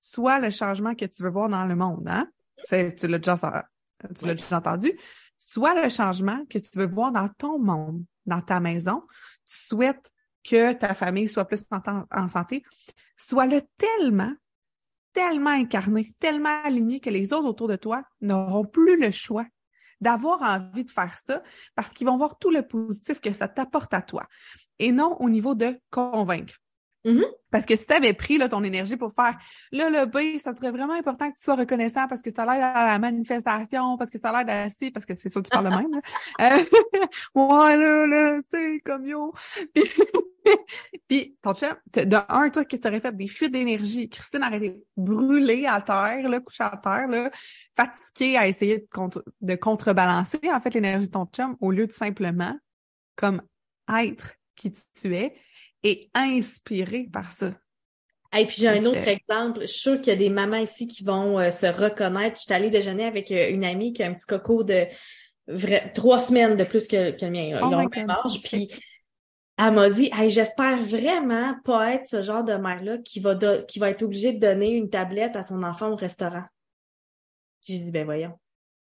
Sois le changement que tu veux voir dans le monde, hein? Tu l'as déjà, tu l'as déjà entendu. Sois le changement que tu veux voir dans ton monde, dans ta maison. Tu souhaites que ta famille soit plus en, en santé. Sois-le tellement, tellement incarné, tellement aligné que les autres autour de toi n'auront plus le choix d'avoir envie de faire ça parce qu'ils vont voir tout le positif que ça t'apporte à toi et non au niveau de convaincre. Mhm. Parce que si tu avais pris là, ton énergie pour faire là, le B, ça serait vraiment important que tu sois reconnaissant parce que ça l'aide à la manifestation, parce que ça l'aide à ci, parce que c'est sûr que tu parles de même. Là. Euh, là, là, sais, comme yo. Puis, ton chum, de un, toi, que t'aurais fait? Des fuites d'énergie. Christine aurait été brûlée à terre, là, couchée à terre, là, fatiguée à essayer de, de contrebalancer, en fait, l'énergie de ton chum, au lieu de simplement, comme, être qui tu es et inspiré par ça. Et puis j'ai un autre exemple. Je suis sûre qu'il y a des mamans ici qui vont euh, se reconnaître. Je suis allée déjeuner avec euh, une amie qui a un petit coco de vrai, trois semaines de plus que, que le mien. Oh même âge. Puis elle m'a dit hey, j'espère vraiment pas être ce genre de mère-là qui va qui va être obligée de donner une tablette à son enfant au restaurant. J'ai dit ben voyons.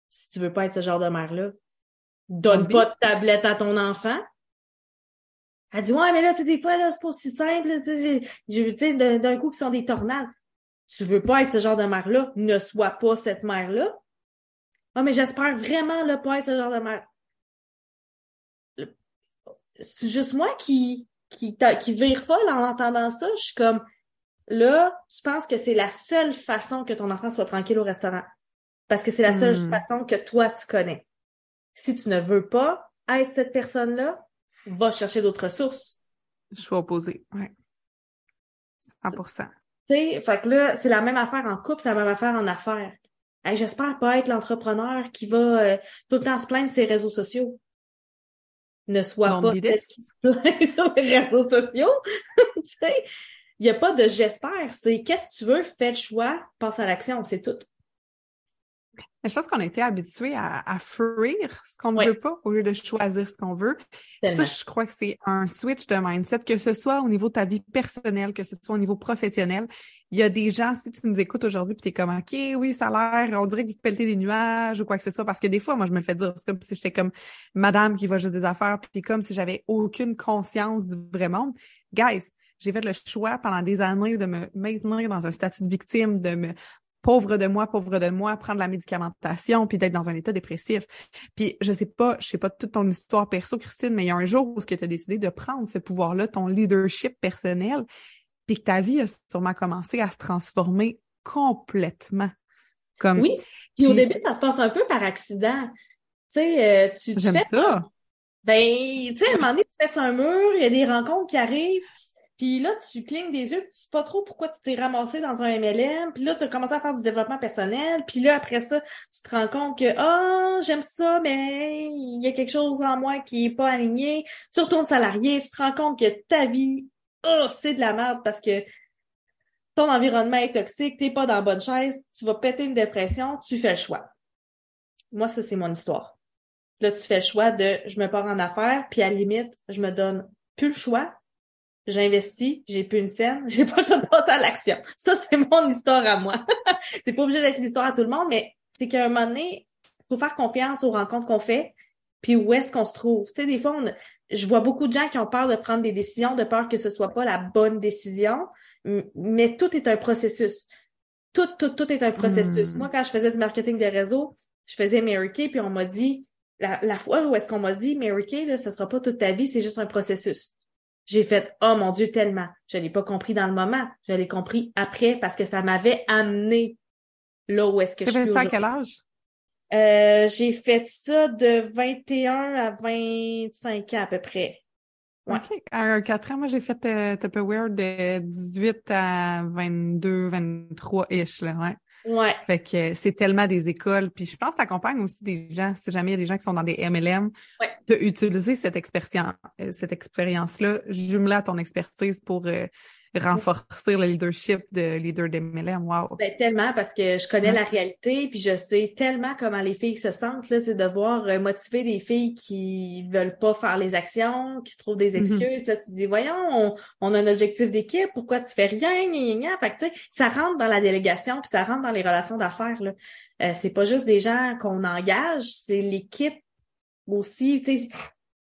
Si tu veux pas être ce genre de mère-là, donne pas de tablette à ton enfant. Elle dit, ouais, mais là, tu des fois, là, c'est pas aussi simple. Tu sais, d'un coup, qui sont des tornades. Tu veux pas être ce genre de mère-là, ne sois pas cette mère-là. Ah, mais j'espère vraiment, là, pas être ce genre de mère. C'est juste moi qui, qui, qui vire pas en entendant ça. Je suis comme, là, tu penses que c'est la seule façon que ton enfant soit tranquille au restaurant? Parce que c'est la seule hmm. façon que toi, tu connais. Si tu ne veux pas être cette personne-là, va chercher d'autres ressources. Je suis opposée, ouais. 100%. Tu sais, fait que là, c'est la même affaire en couple, c'est la même affaire en affaires. J'espère pas être l'entrepreneur qui va euh, tout le temps se plaindre ses réseaux sociaux. Ne sois pas celle qui se plaint sur les réseaux sociaux. il n'y a pas de j'espère, c'est qu'est-ce que tu veux, fais le choix, passe à l'action, c'est tout. Mais je pense qu'on a été habitué à, à fuir ce qu'on ne veut pas au lieu de choisir ce qu'on veut. Ça, je crois que c'est un switch de mindset, que ce soit au niveau de ta vie personnelle, que ce soit au niveau professionnel. Il y a des gens, si tu nous écoutes aujourd'hui, puis t'es comme OK, oui, ça a l'air, on dirait que tu pelleter des nuages ou quoi que ce soit, parce que des fois, moi, je me fais dire, c'est comme si j'étais comme madame qui va juste des affaires, puis comme si j'avais aucune conscience du vrai monde. Guys, j'ai fait le choix pendant des années de me maintenir dans un statut de victime, de me pauvre de moi, pauvre de moi, prendre la médicamentation, puis d'être dans un état dépressif. Puis je sais pas, je sais pas toute ton histoire perso, Christine, mais il y a un jour où tu as décidé de prendre ce pouvoir-là, ton leadership personnel, puis que ta vie a sûrement commencé à se transformer complètement. Comme, oui, puis, au début, ça se passe un peu par accident. Tu sais, euh, tu, J'aime ça. Ben, tu sais, à un moment donné, tu fais un mur, il y a des rencontres qui arrivent, puis là, tu clignes des yeux, tu sais pas trop pourquoi tu t'es ramassé dans un MLM. Puis là, tu as commencé à faire du développement personnel. Puis là, après ça, tu te rends compte que ah, j'aime ça, mais il y a quelque chose en moi qui est pas aligné. Tu retournes salarié, tu te rends compte que ta vie, oh, c'est de la merde parce que ton environnement est toxique, t'es pas dans la bonne chaise, tu vas péter une dépression, tu fais le choix. Moi, ça, c'est mon histoire. Là, tu fais le choix de je me pars en affaires, puis à limite, je me donne plus le choix, j'investis, j'ai plus une scène, j'ai pas besoin de passer à l'action. Ça, c'est mon histoire à moi. c'est pas obligé d'être l'histoire à tout le monde, mais c'est qu'à un moment donné, faut faire confiance aux rencontres qu'on fait, puis où est-ce qu'on se trouve. Tu sais, des fois, on, je vois beaucoup de gens qui ont peur de prendre des décisions, de peur que ce soit pas la bonne décision, mais tout est un processus. Tout, tout, tout est un processus. Hmm. Moi, quand je faisais du marketing de réseau, je faisais Mary Kay, puis on m'a dit, la, la fois où est-ce qu'on m'a dit, Mary Kay, là, ça sera pas toute ta vie, c'est juste un processus. J'ai fait oh mon Dieu tellement. Je l'ai pas compris dans le moment, je l'ai compris après parce que ça m'avait amené là où est-ce que je suis. ça à quel âge? Euh, j'ai fait ça de 21 à 25 ans à peu près. Ouais. OK. À 4 ans, moi, j'ai fait euh, Tupperware de 18 à 22, 23-ish, là, ouais. Ouais. Fait que c'est tellement des écoles. Puis je pense que t'accompagnes aussi des gens, si jamais il y a des gens qui sont dans des MLM, ouais. de utiliser cette expérience, euh, cette expérience-là, jumelée à ton expertise pour euh, renforcer le leadership de leader d'MLM. Wow. Ben, tellement parce que je connais la réalité puis je sais tellement comment les filles se sentent là, c'est de voir euh, motiver des filles qui veulent pas faire les actions, qui se trouvent des mm-hmm. excuses. Là, tu dis voyons, on, on, a un objectif d'équipe, pourquoi tu fais rien gna, gna, Fait que, tu sais, ça rentre dans la délégation puis ça rentre dans les relations d'affaires là. Euh, c'est pas juste des gens qu'on engage, c'est l'équipe aussi, tu sais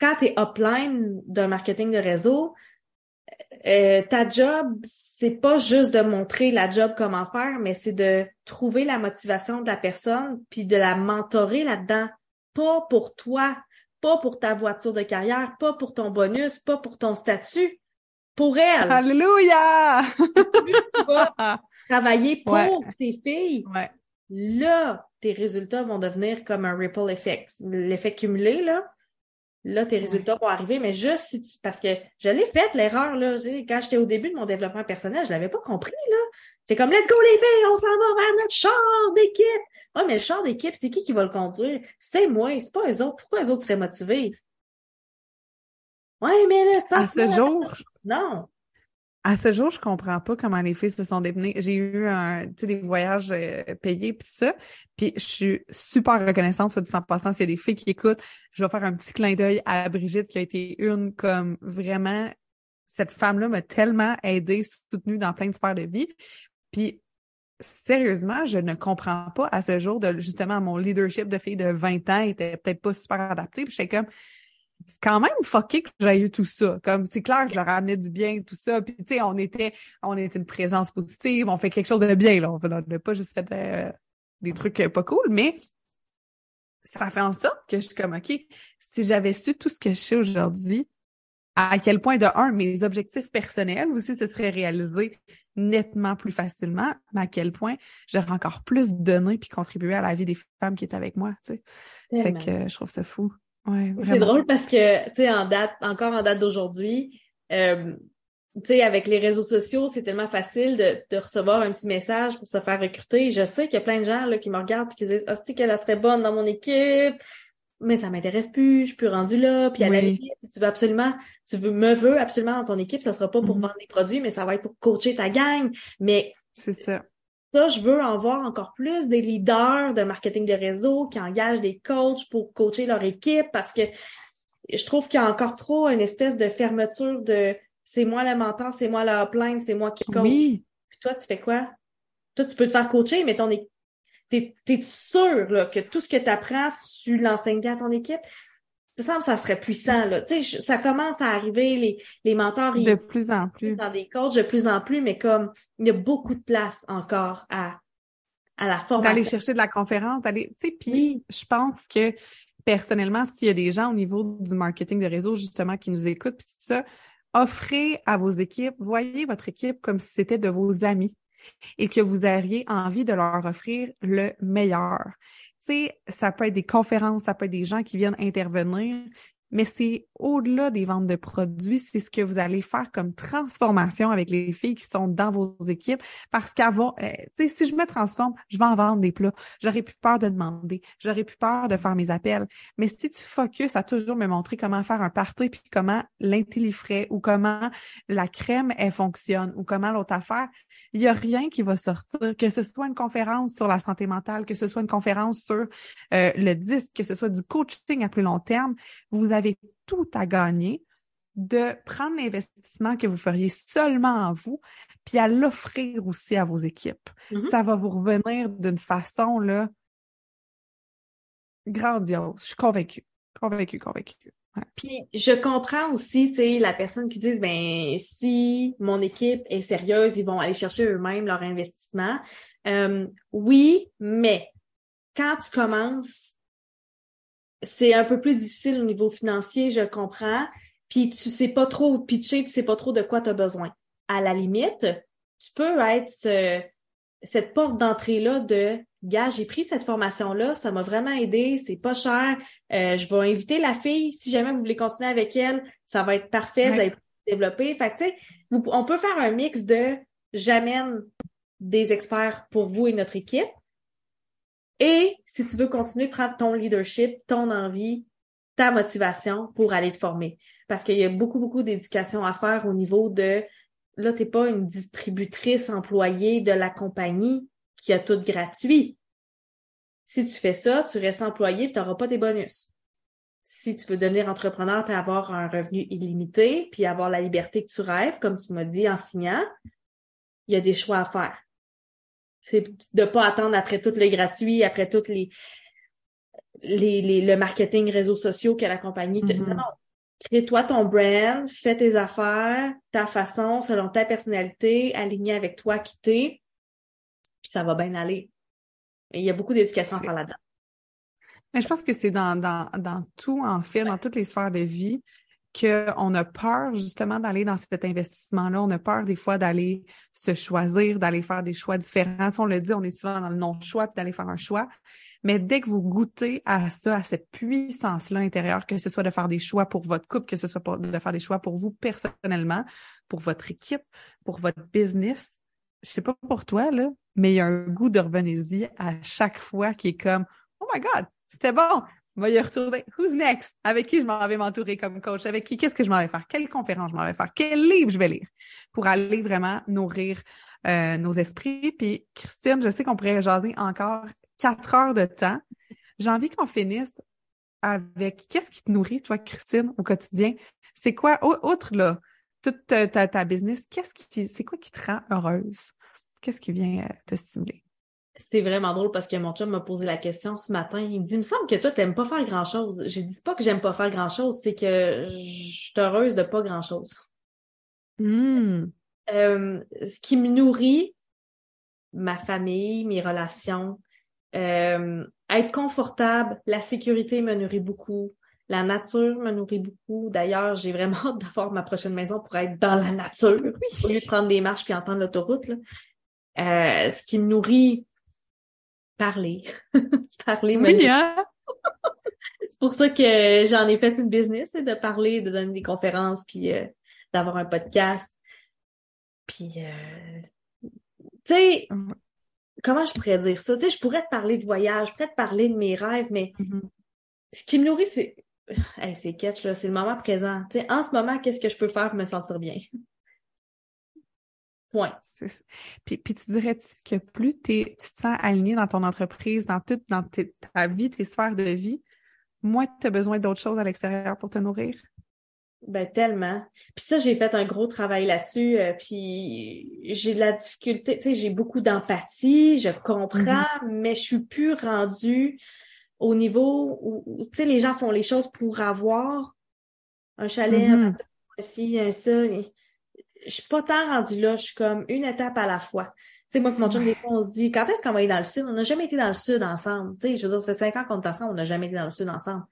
quand tu es upline d'un marketing de réseau, euh, ta job, c'est pas juste de montrer la job comment faire, mais c'est de trouver la motivation de la personne puis de la mentorer là-dedans. Pas pour toi, pas pour ta voiture de carrière, pas pour ton bonus, pas pour ton statut, pour elle. Alléluia! tu vas travailler pour tes filles. Ouais. Là, tes résultats vont devenir comme un ripple effect. L'effet cumulé, là, là, tes résultats vont arriver, mais juste si tu, parce que je l'ai faite, l'erreur, là, quand j'étais au début de mon développement personnel, je l'avais pas compris, là. J'étais comme, let's go les filles, on s'en va vers notre char d'équipe. Ah, mais le char d'équipe, c'est qui qui va le conduire? C'est moi, c'est pas eux autres. Pourquoi eux autres seraient motivés? Ouais, mais là, ça. À ce jour. Non. À ce jour, je comprends pas comment les filles se sont dévenues. J'ai eu un, des voyages euh, payés puis ça. Puis je suis super reconnaissante, soit dit en passant, s'il y a des filles qui écoutent, je vais faire un petit clin d'œil à Brigitte qui a été une comme vraiment cette femme-là m'a tellement aidée, soutenue dans plein de sphères de vie. Puis sérieusement, je ne comprends pas à ce jour de justement mon leadership de fille de 20 ans était peut-être pas super adapté. Puis j'étais comme c'est quand même fucké que j'ai eu tout ça. Comme c'est clair que je leur amenais du bien, tout ça. Puis tu sais, on était, on était une présence positive, on fait quelque chose de bien là. On n'a pas juste fait euh, des trucs pas cool, mais ça fait en sorte que je suis comme ok, si j'avais su tout ce que je sais aujourd'hui, à quel point de un mes objectifs personnels aussi se seraient réalisés nettement plus facilement, mais à quel point j'aurais encore plus donné puis contribué à la vie des femmes qui étaient avec moi. Tu sais. Fait que je trouve ça fou c'est drôle parce que, tu sais, en date, encore en date d'aujourd'hui, euh, tu sais, avec les réseaux sociaux, c'est tellement facile de, de, recevoir un petit message pour se faire recruter. Je sais qu'il y a plein de gens là, qui me regardent et qui disent, ah, oh, qu'elle serait bonne dans mon équipe, mais ça m'intéresse plus, je suis plus rendue là. Puis à la limite, si tu veux absolument, tu veux, me veux absolument dans ton équipe, ça sera pas pour mm-hmm. vendre des produits, mais ça va être pour coacher ta gang. Mais c'est ça. Ça, je veux en voir encore plus des leaders de marketing de réseau qui engagent des coachs pour coacher leur équipe parce que je trouve qu'il y a encore trop une espèce de fermeture de c'est moi le mentor, c'est moi la upline, c'est moi qui coach. Oui. Puis toi, tu fais quoi? Toi, tu peux te faire coacher, mais ton t'es, t'es sûr là, que tout ce que tu apprends, tu l'enseignes bien à ton équipe? Me semble que ça serait puissant. Là. Tu sais, ça commence à arriver, les, les mentors. De plus en plus. Dans des coachs de plus en plus, mais comme il y a beaucoup de place encore à, à la formation. D'aller chercher de la conférence, d'aller. Tu sais, puis je pense que personnellement, s'il y a des gens au niveau du marketing de réseau, justement, qui nous écoutent, puis ça, offrez à vos équipes, voyez votre équipe comme si c'était de vos amis et que vous auriez envie de leur offrir le meilleur ça peut être des conférences, ça peut être des gens qui viennent intervenir, mais c'est au-delà des ventes de produits, c'est ce que vous allez faire comme transformation avec les filles qui sont dans vos équipes. Parce qu'avant, euh, si je me transforme, je vais en vendre des plats. J'aurais plus peur de demander. J'aurais plus peur de faire mes appels. Mais si tu focuses à toujours me montrer comment faire un party, puis comment l'intellifrais ou comment la crème, elle fonctionne ou comment l'autre affaire, il y a rien qui va sortir. Que ce soit une conférence sur la santé mentale, que ce soit une conférence sur euh, le disque, que ce soit du coaching à plus long terme, vous avez tout à gagner de prendre l'investissement que vous feriez seulement en vous, puis à l'offrir aussi à vos équipes. Mm-hmm. Ça va vous revenir d'une façon là grandiose. Je suis convaincue, convaincue, convaincue. Puis je comprends aussi, tu sais, la personne qui dit, ben si mon équipe est sérieuse, ils vont aller chercher eux-mêmes leur investissement. Euh, oui, mais quand tu commences c'est un peu plus difficile au niveau financier, je comprends. Puis tu sais pas trop pitcher, tu sais pas trop de quoi tu as besoin. À la limite, tu peux être cette porte d'entrée-là de gars, j'ai pris cette formation-là, ça m'a vraiment aidé, c'est pas cher. Euh, je vais inviter la fille. Si jamais vous voulez continuer avec elle, ça va être parfait, vous allez développer. Fait que, tu sais, on peut faire un mix de j'amène des experts pour vous et notre équipe, et si tu veux continuer, prendre ton leadership, ton envie, ta motivation pour aller te former. Parce qu'il y a beaucoup, beaucoup d'éducation à faire au niveau de, là, t'es pas une distributrice employée de la compagnie qui a tout gratuit. Si tu fais ça, tu restes employé et tu n'auras pas tes bonus. Si tu veux devenir entrepreneur et avoir un revenu illimité, puis avoir la liberté que tu rêves, comme tu m'as dit en signant, il y a des choix à faire. C'est de pas attendre après tout le gratuit, après tout les, les, les le marketing réseaux sociaux que la compagnie te... Mm-hmm. Non, crée-toi ton brand, fais tes affaires, ta façon, selon ta personnalité, aligné avec toi qui t'es, puis ça va bien aller. il y a beaucoup d'éducation à faire là-dedans. Mais je pense que c'est dans, dans, dans tout, en fait, dans toutes les sphères de vie qu'on a peur justement d'aller dans cet investissement-là. On a peur des fois d'aller se choisir, d'aller faire des choix différents. on le dit, on est souvent dans le non-choix puis d'aller faire un choix. Mais dès que vous goûtez à ça, à cette puissance-là intérieure, que ce soit de faire des choix pour votre couple, que ce soit de faire des choix pour vous personnellement, pour votre équipe, pour votre business, je sais pas pour toi, là, mais il y a un goût de revenez-y à chaque fois qui est comme, oh my God, c'était bon, on va y retourner. Who's next? Avec qui je m'en vais m'entourer comme coach? Avec qui? Qu'est-ce que je m'en vais faire? Quelle conférence je m'en vais faire? Quel livre je vais lire? Pour aller vraiment nourrir euh, nos esprits. Puis Christine, je sais qu'on pourrait jaser encore quatre heures de temps. J'ai envie qu'on finisse avec qu'est-ce qui te nourrit, toi, Christine, au quotidien? C'est quoi, outre là, toute ta, ta, business, qu'est-ce qui, c'est quoi qui te rend heureuse? Qu'est-ce qui vient euh, te stimuler? C'est vraiment drôle parce que mon chum m'a posé la question ce matin. Il me dit, il me semble que toi, t'aimes pas faire grand chose. J'ai dit pas que j'aime pas faire grand chose, c'est que je suis heureuse de pas grand chose. Hmm. Euh, ce qui me nourrit, ma famille, mes relations, euh, être confortable, la sécurité me nourrit beaucoup. La nature me nourrit beaucoup. D'ailleurs, j'ai vraiment hâte d'avoir ma prochaine maison pour être dans la nature, au lieu de prendre des marches puis entendre l'autoroute. Euh, ce qui me nourrit, parler. parler oui, hein? c'est pour ça que j'en ai fait une business, de parler, de donner des conférences, puis euh, d'avoir un podcast. Puis, euh, tu sais, comment je pourrais dire ça? Tu sais, je pourrais te parler de voyage, je pourrais te parler de mes rêves, mais mm-hmm. ce qui me nourrit, c'est... c'est catch, là, c'est le moment présent. Tu sais, en ce moment, qu'est-ce que je peux faire pour me sentir bien? Point. Puis, puis tu dirais-tu que plus tu te sens aligné dans ton entreprise, dans toute dans ta vie, tes sphères de vie, moins tu as besoin d'autres choses à l'extérieur pour te nourrir? Ben tellement. Puis ça, j'ai fait un gros travail là-dessus. Euh, puis j'ai de la difficulté, tu sais, j'ai beaucoup d'empathie, je comprends, mm-hmm. mais je suis plus rendue au niveau où, tu sais, les gens font les choses pour avoir un chalet, un mm-hmm. un ça je suis pas tant rendue là, je suis comme une étape à la fois. Tu sais, moi mon chum, des fois, on se dit, quand est-ce qu'on va aller dans le sud? On n'a jamais été dans le sud ensemble. Tu sais, je veux dire, ça fait cinq ans qu'on est ensemble, on n'a jamais été dans le sud ensemble.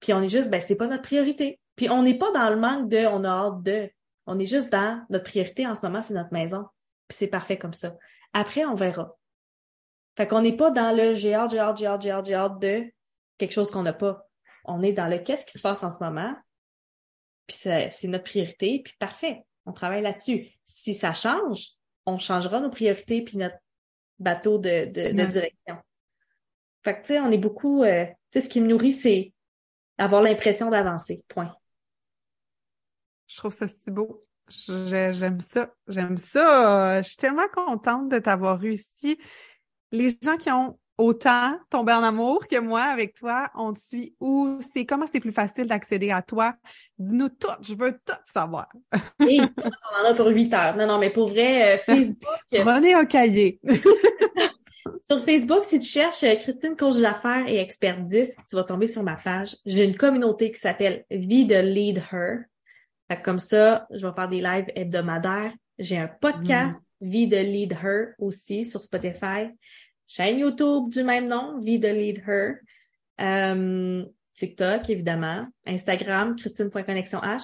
Puis on est juste, ben, c'est pas notre priorité. Puis on n'est pas dans le manque de, on a hâte de. On est juste dans notre priorité en ce moment, c'est notre maison. Puis c'est parfait comme ça. Après, on verra. Fait qu'on n'est pas dans le j'ai hâte, j'ai hâte, j'ai hâte, j'ai hâte, j'ai hâte de quelque chose qu'on n'a pas. On est dans le qu'est-ce qui se passe en ce moment. Puis c'est notre priorité, puis parfait on travaille là-dessus. Si ça change, on changera nos priorités puis notre bateau de, de, direction. Fait que, tu sais, on est beaucoup... Euh, tu sais, ce qui me nourrit, c'est avoir l'impression d'avancer. Point. Je trouve ça si beau. J'aime ça. J'aime ça. Je suis tellement contente de t'avoir réussi. Les gens qui ont autant tombé en amour que moi avec toi. On te suit où? C'est comment c'est plus facile d'accéder à toi? Dis-nous tout, je veux tout savoir. Et on en a pour huit heures. Non, non, mais pour vrai, euh, Facebook. Prenez un cahier. sur Facebook, si tu cherches euh, Christine Coach d'affaires et expert 10, tu vas tomber sur ma page. J'ai une communauté qui s'appelle Vie de Lead Her. comme ça, je vais faire des lives hebdomadaires. J'ai un podcast, mm. Vie de Lead Her aussi sur Spotify chaîne YouTube du même nom, Vie de Lead Her. Euh, TikTok, évidemment. Instagram, christine.connexionh.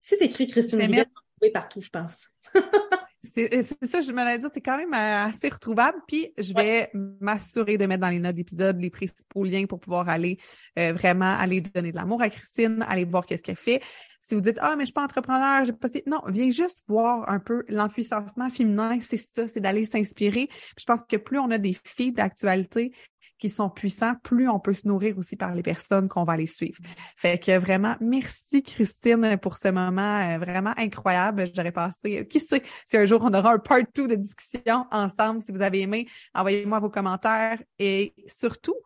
Si t'écris Christine tu partout, je pense. c'est ça, je me l'ai dit, t'es quand même euh, assez retrouvable. Puis je vais m'assurer de mettre dans les notes d'épisode les principaux liens pour pouvoir aller euh, vraiment aller donner de l'amour à Christine, aller voir qu'est-ce qu'elle fait. Si vous dites Ah, mais je suis pas entrepreneur, j'ai pas Non, viens juste voir un peu l'empuissancement féminin, c'est ça, c'est d'aller s'inspirer. Je pense que plus on a des filles d'actualité qui sont puissants, plus on peut se nourrir aussi par les personnes qu'on va aller suivre. Fait que vraiment, merci Christine pour ce moment euh, vraiment incroyable. J'aurais passé, qui sait, si un jour on aura un part 2 de discussion ensemble, si vous avez aimé, envoyez-moi vos commentaires et surtout,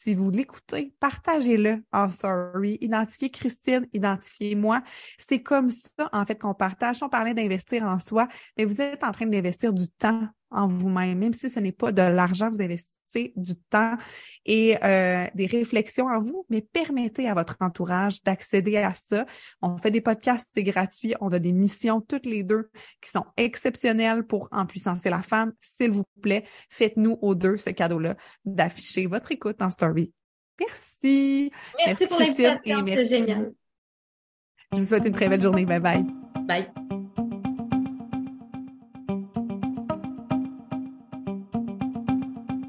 si vous l'écoutez, partagez-le en story. Identifiez Christine, identifiez moi. C'est comme ça, en fait, qu'on partage. On parlait d'investir en soi, mais vous êtes en train d'investir du temps en vous-même, même si ce n'est pas de l'argent, vous investissez du temps et euh, des réflexions en vous, mais permettez à votre entourage d'accéder à ça. On fait des podcasts, c'est gratuit. On a des missions toutes les deux qui sont exceptionnelles pour empuissancer la femme. S'il vous plaît, faites-nous aux deux ce cadeau-là d'afficher votre écoute en story. Merci. Merci, pour l'invitation, c'est génial. Je vous souhaite une très belle journée. Bye bye. Bye.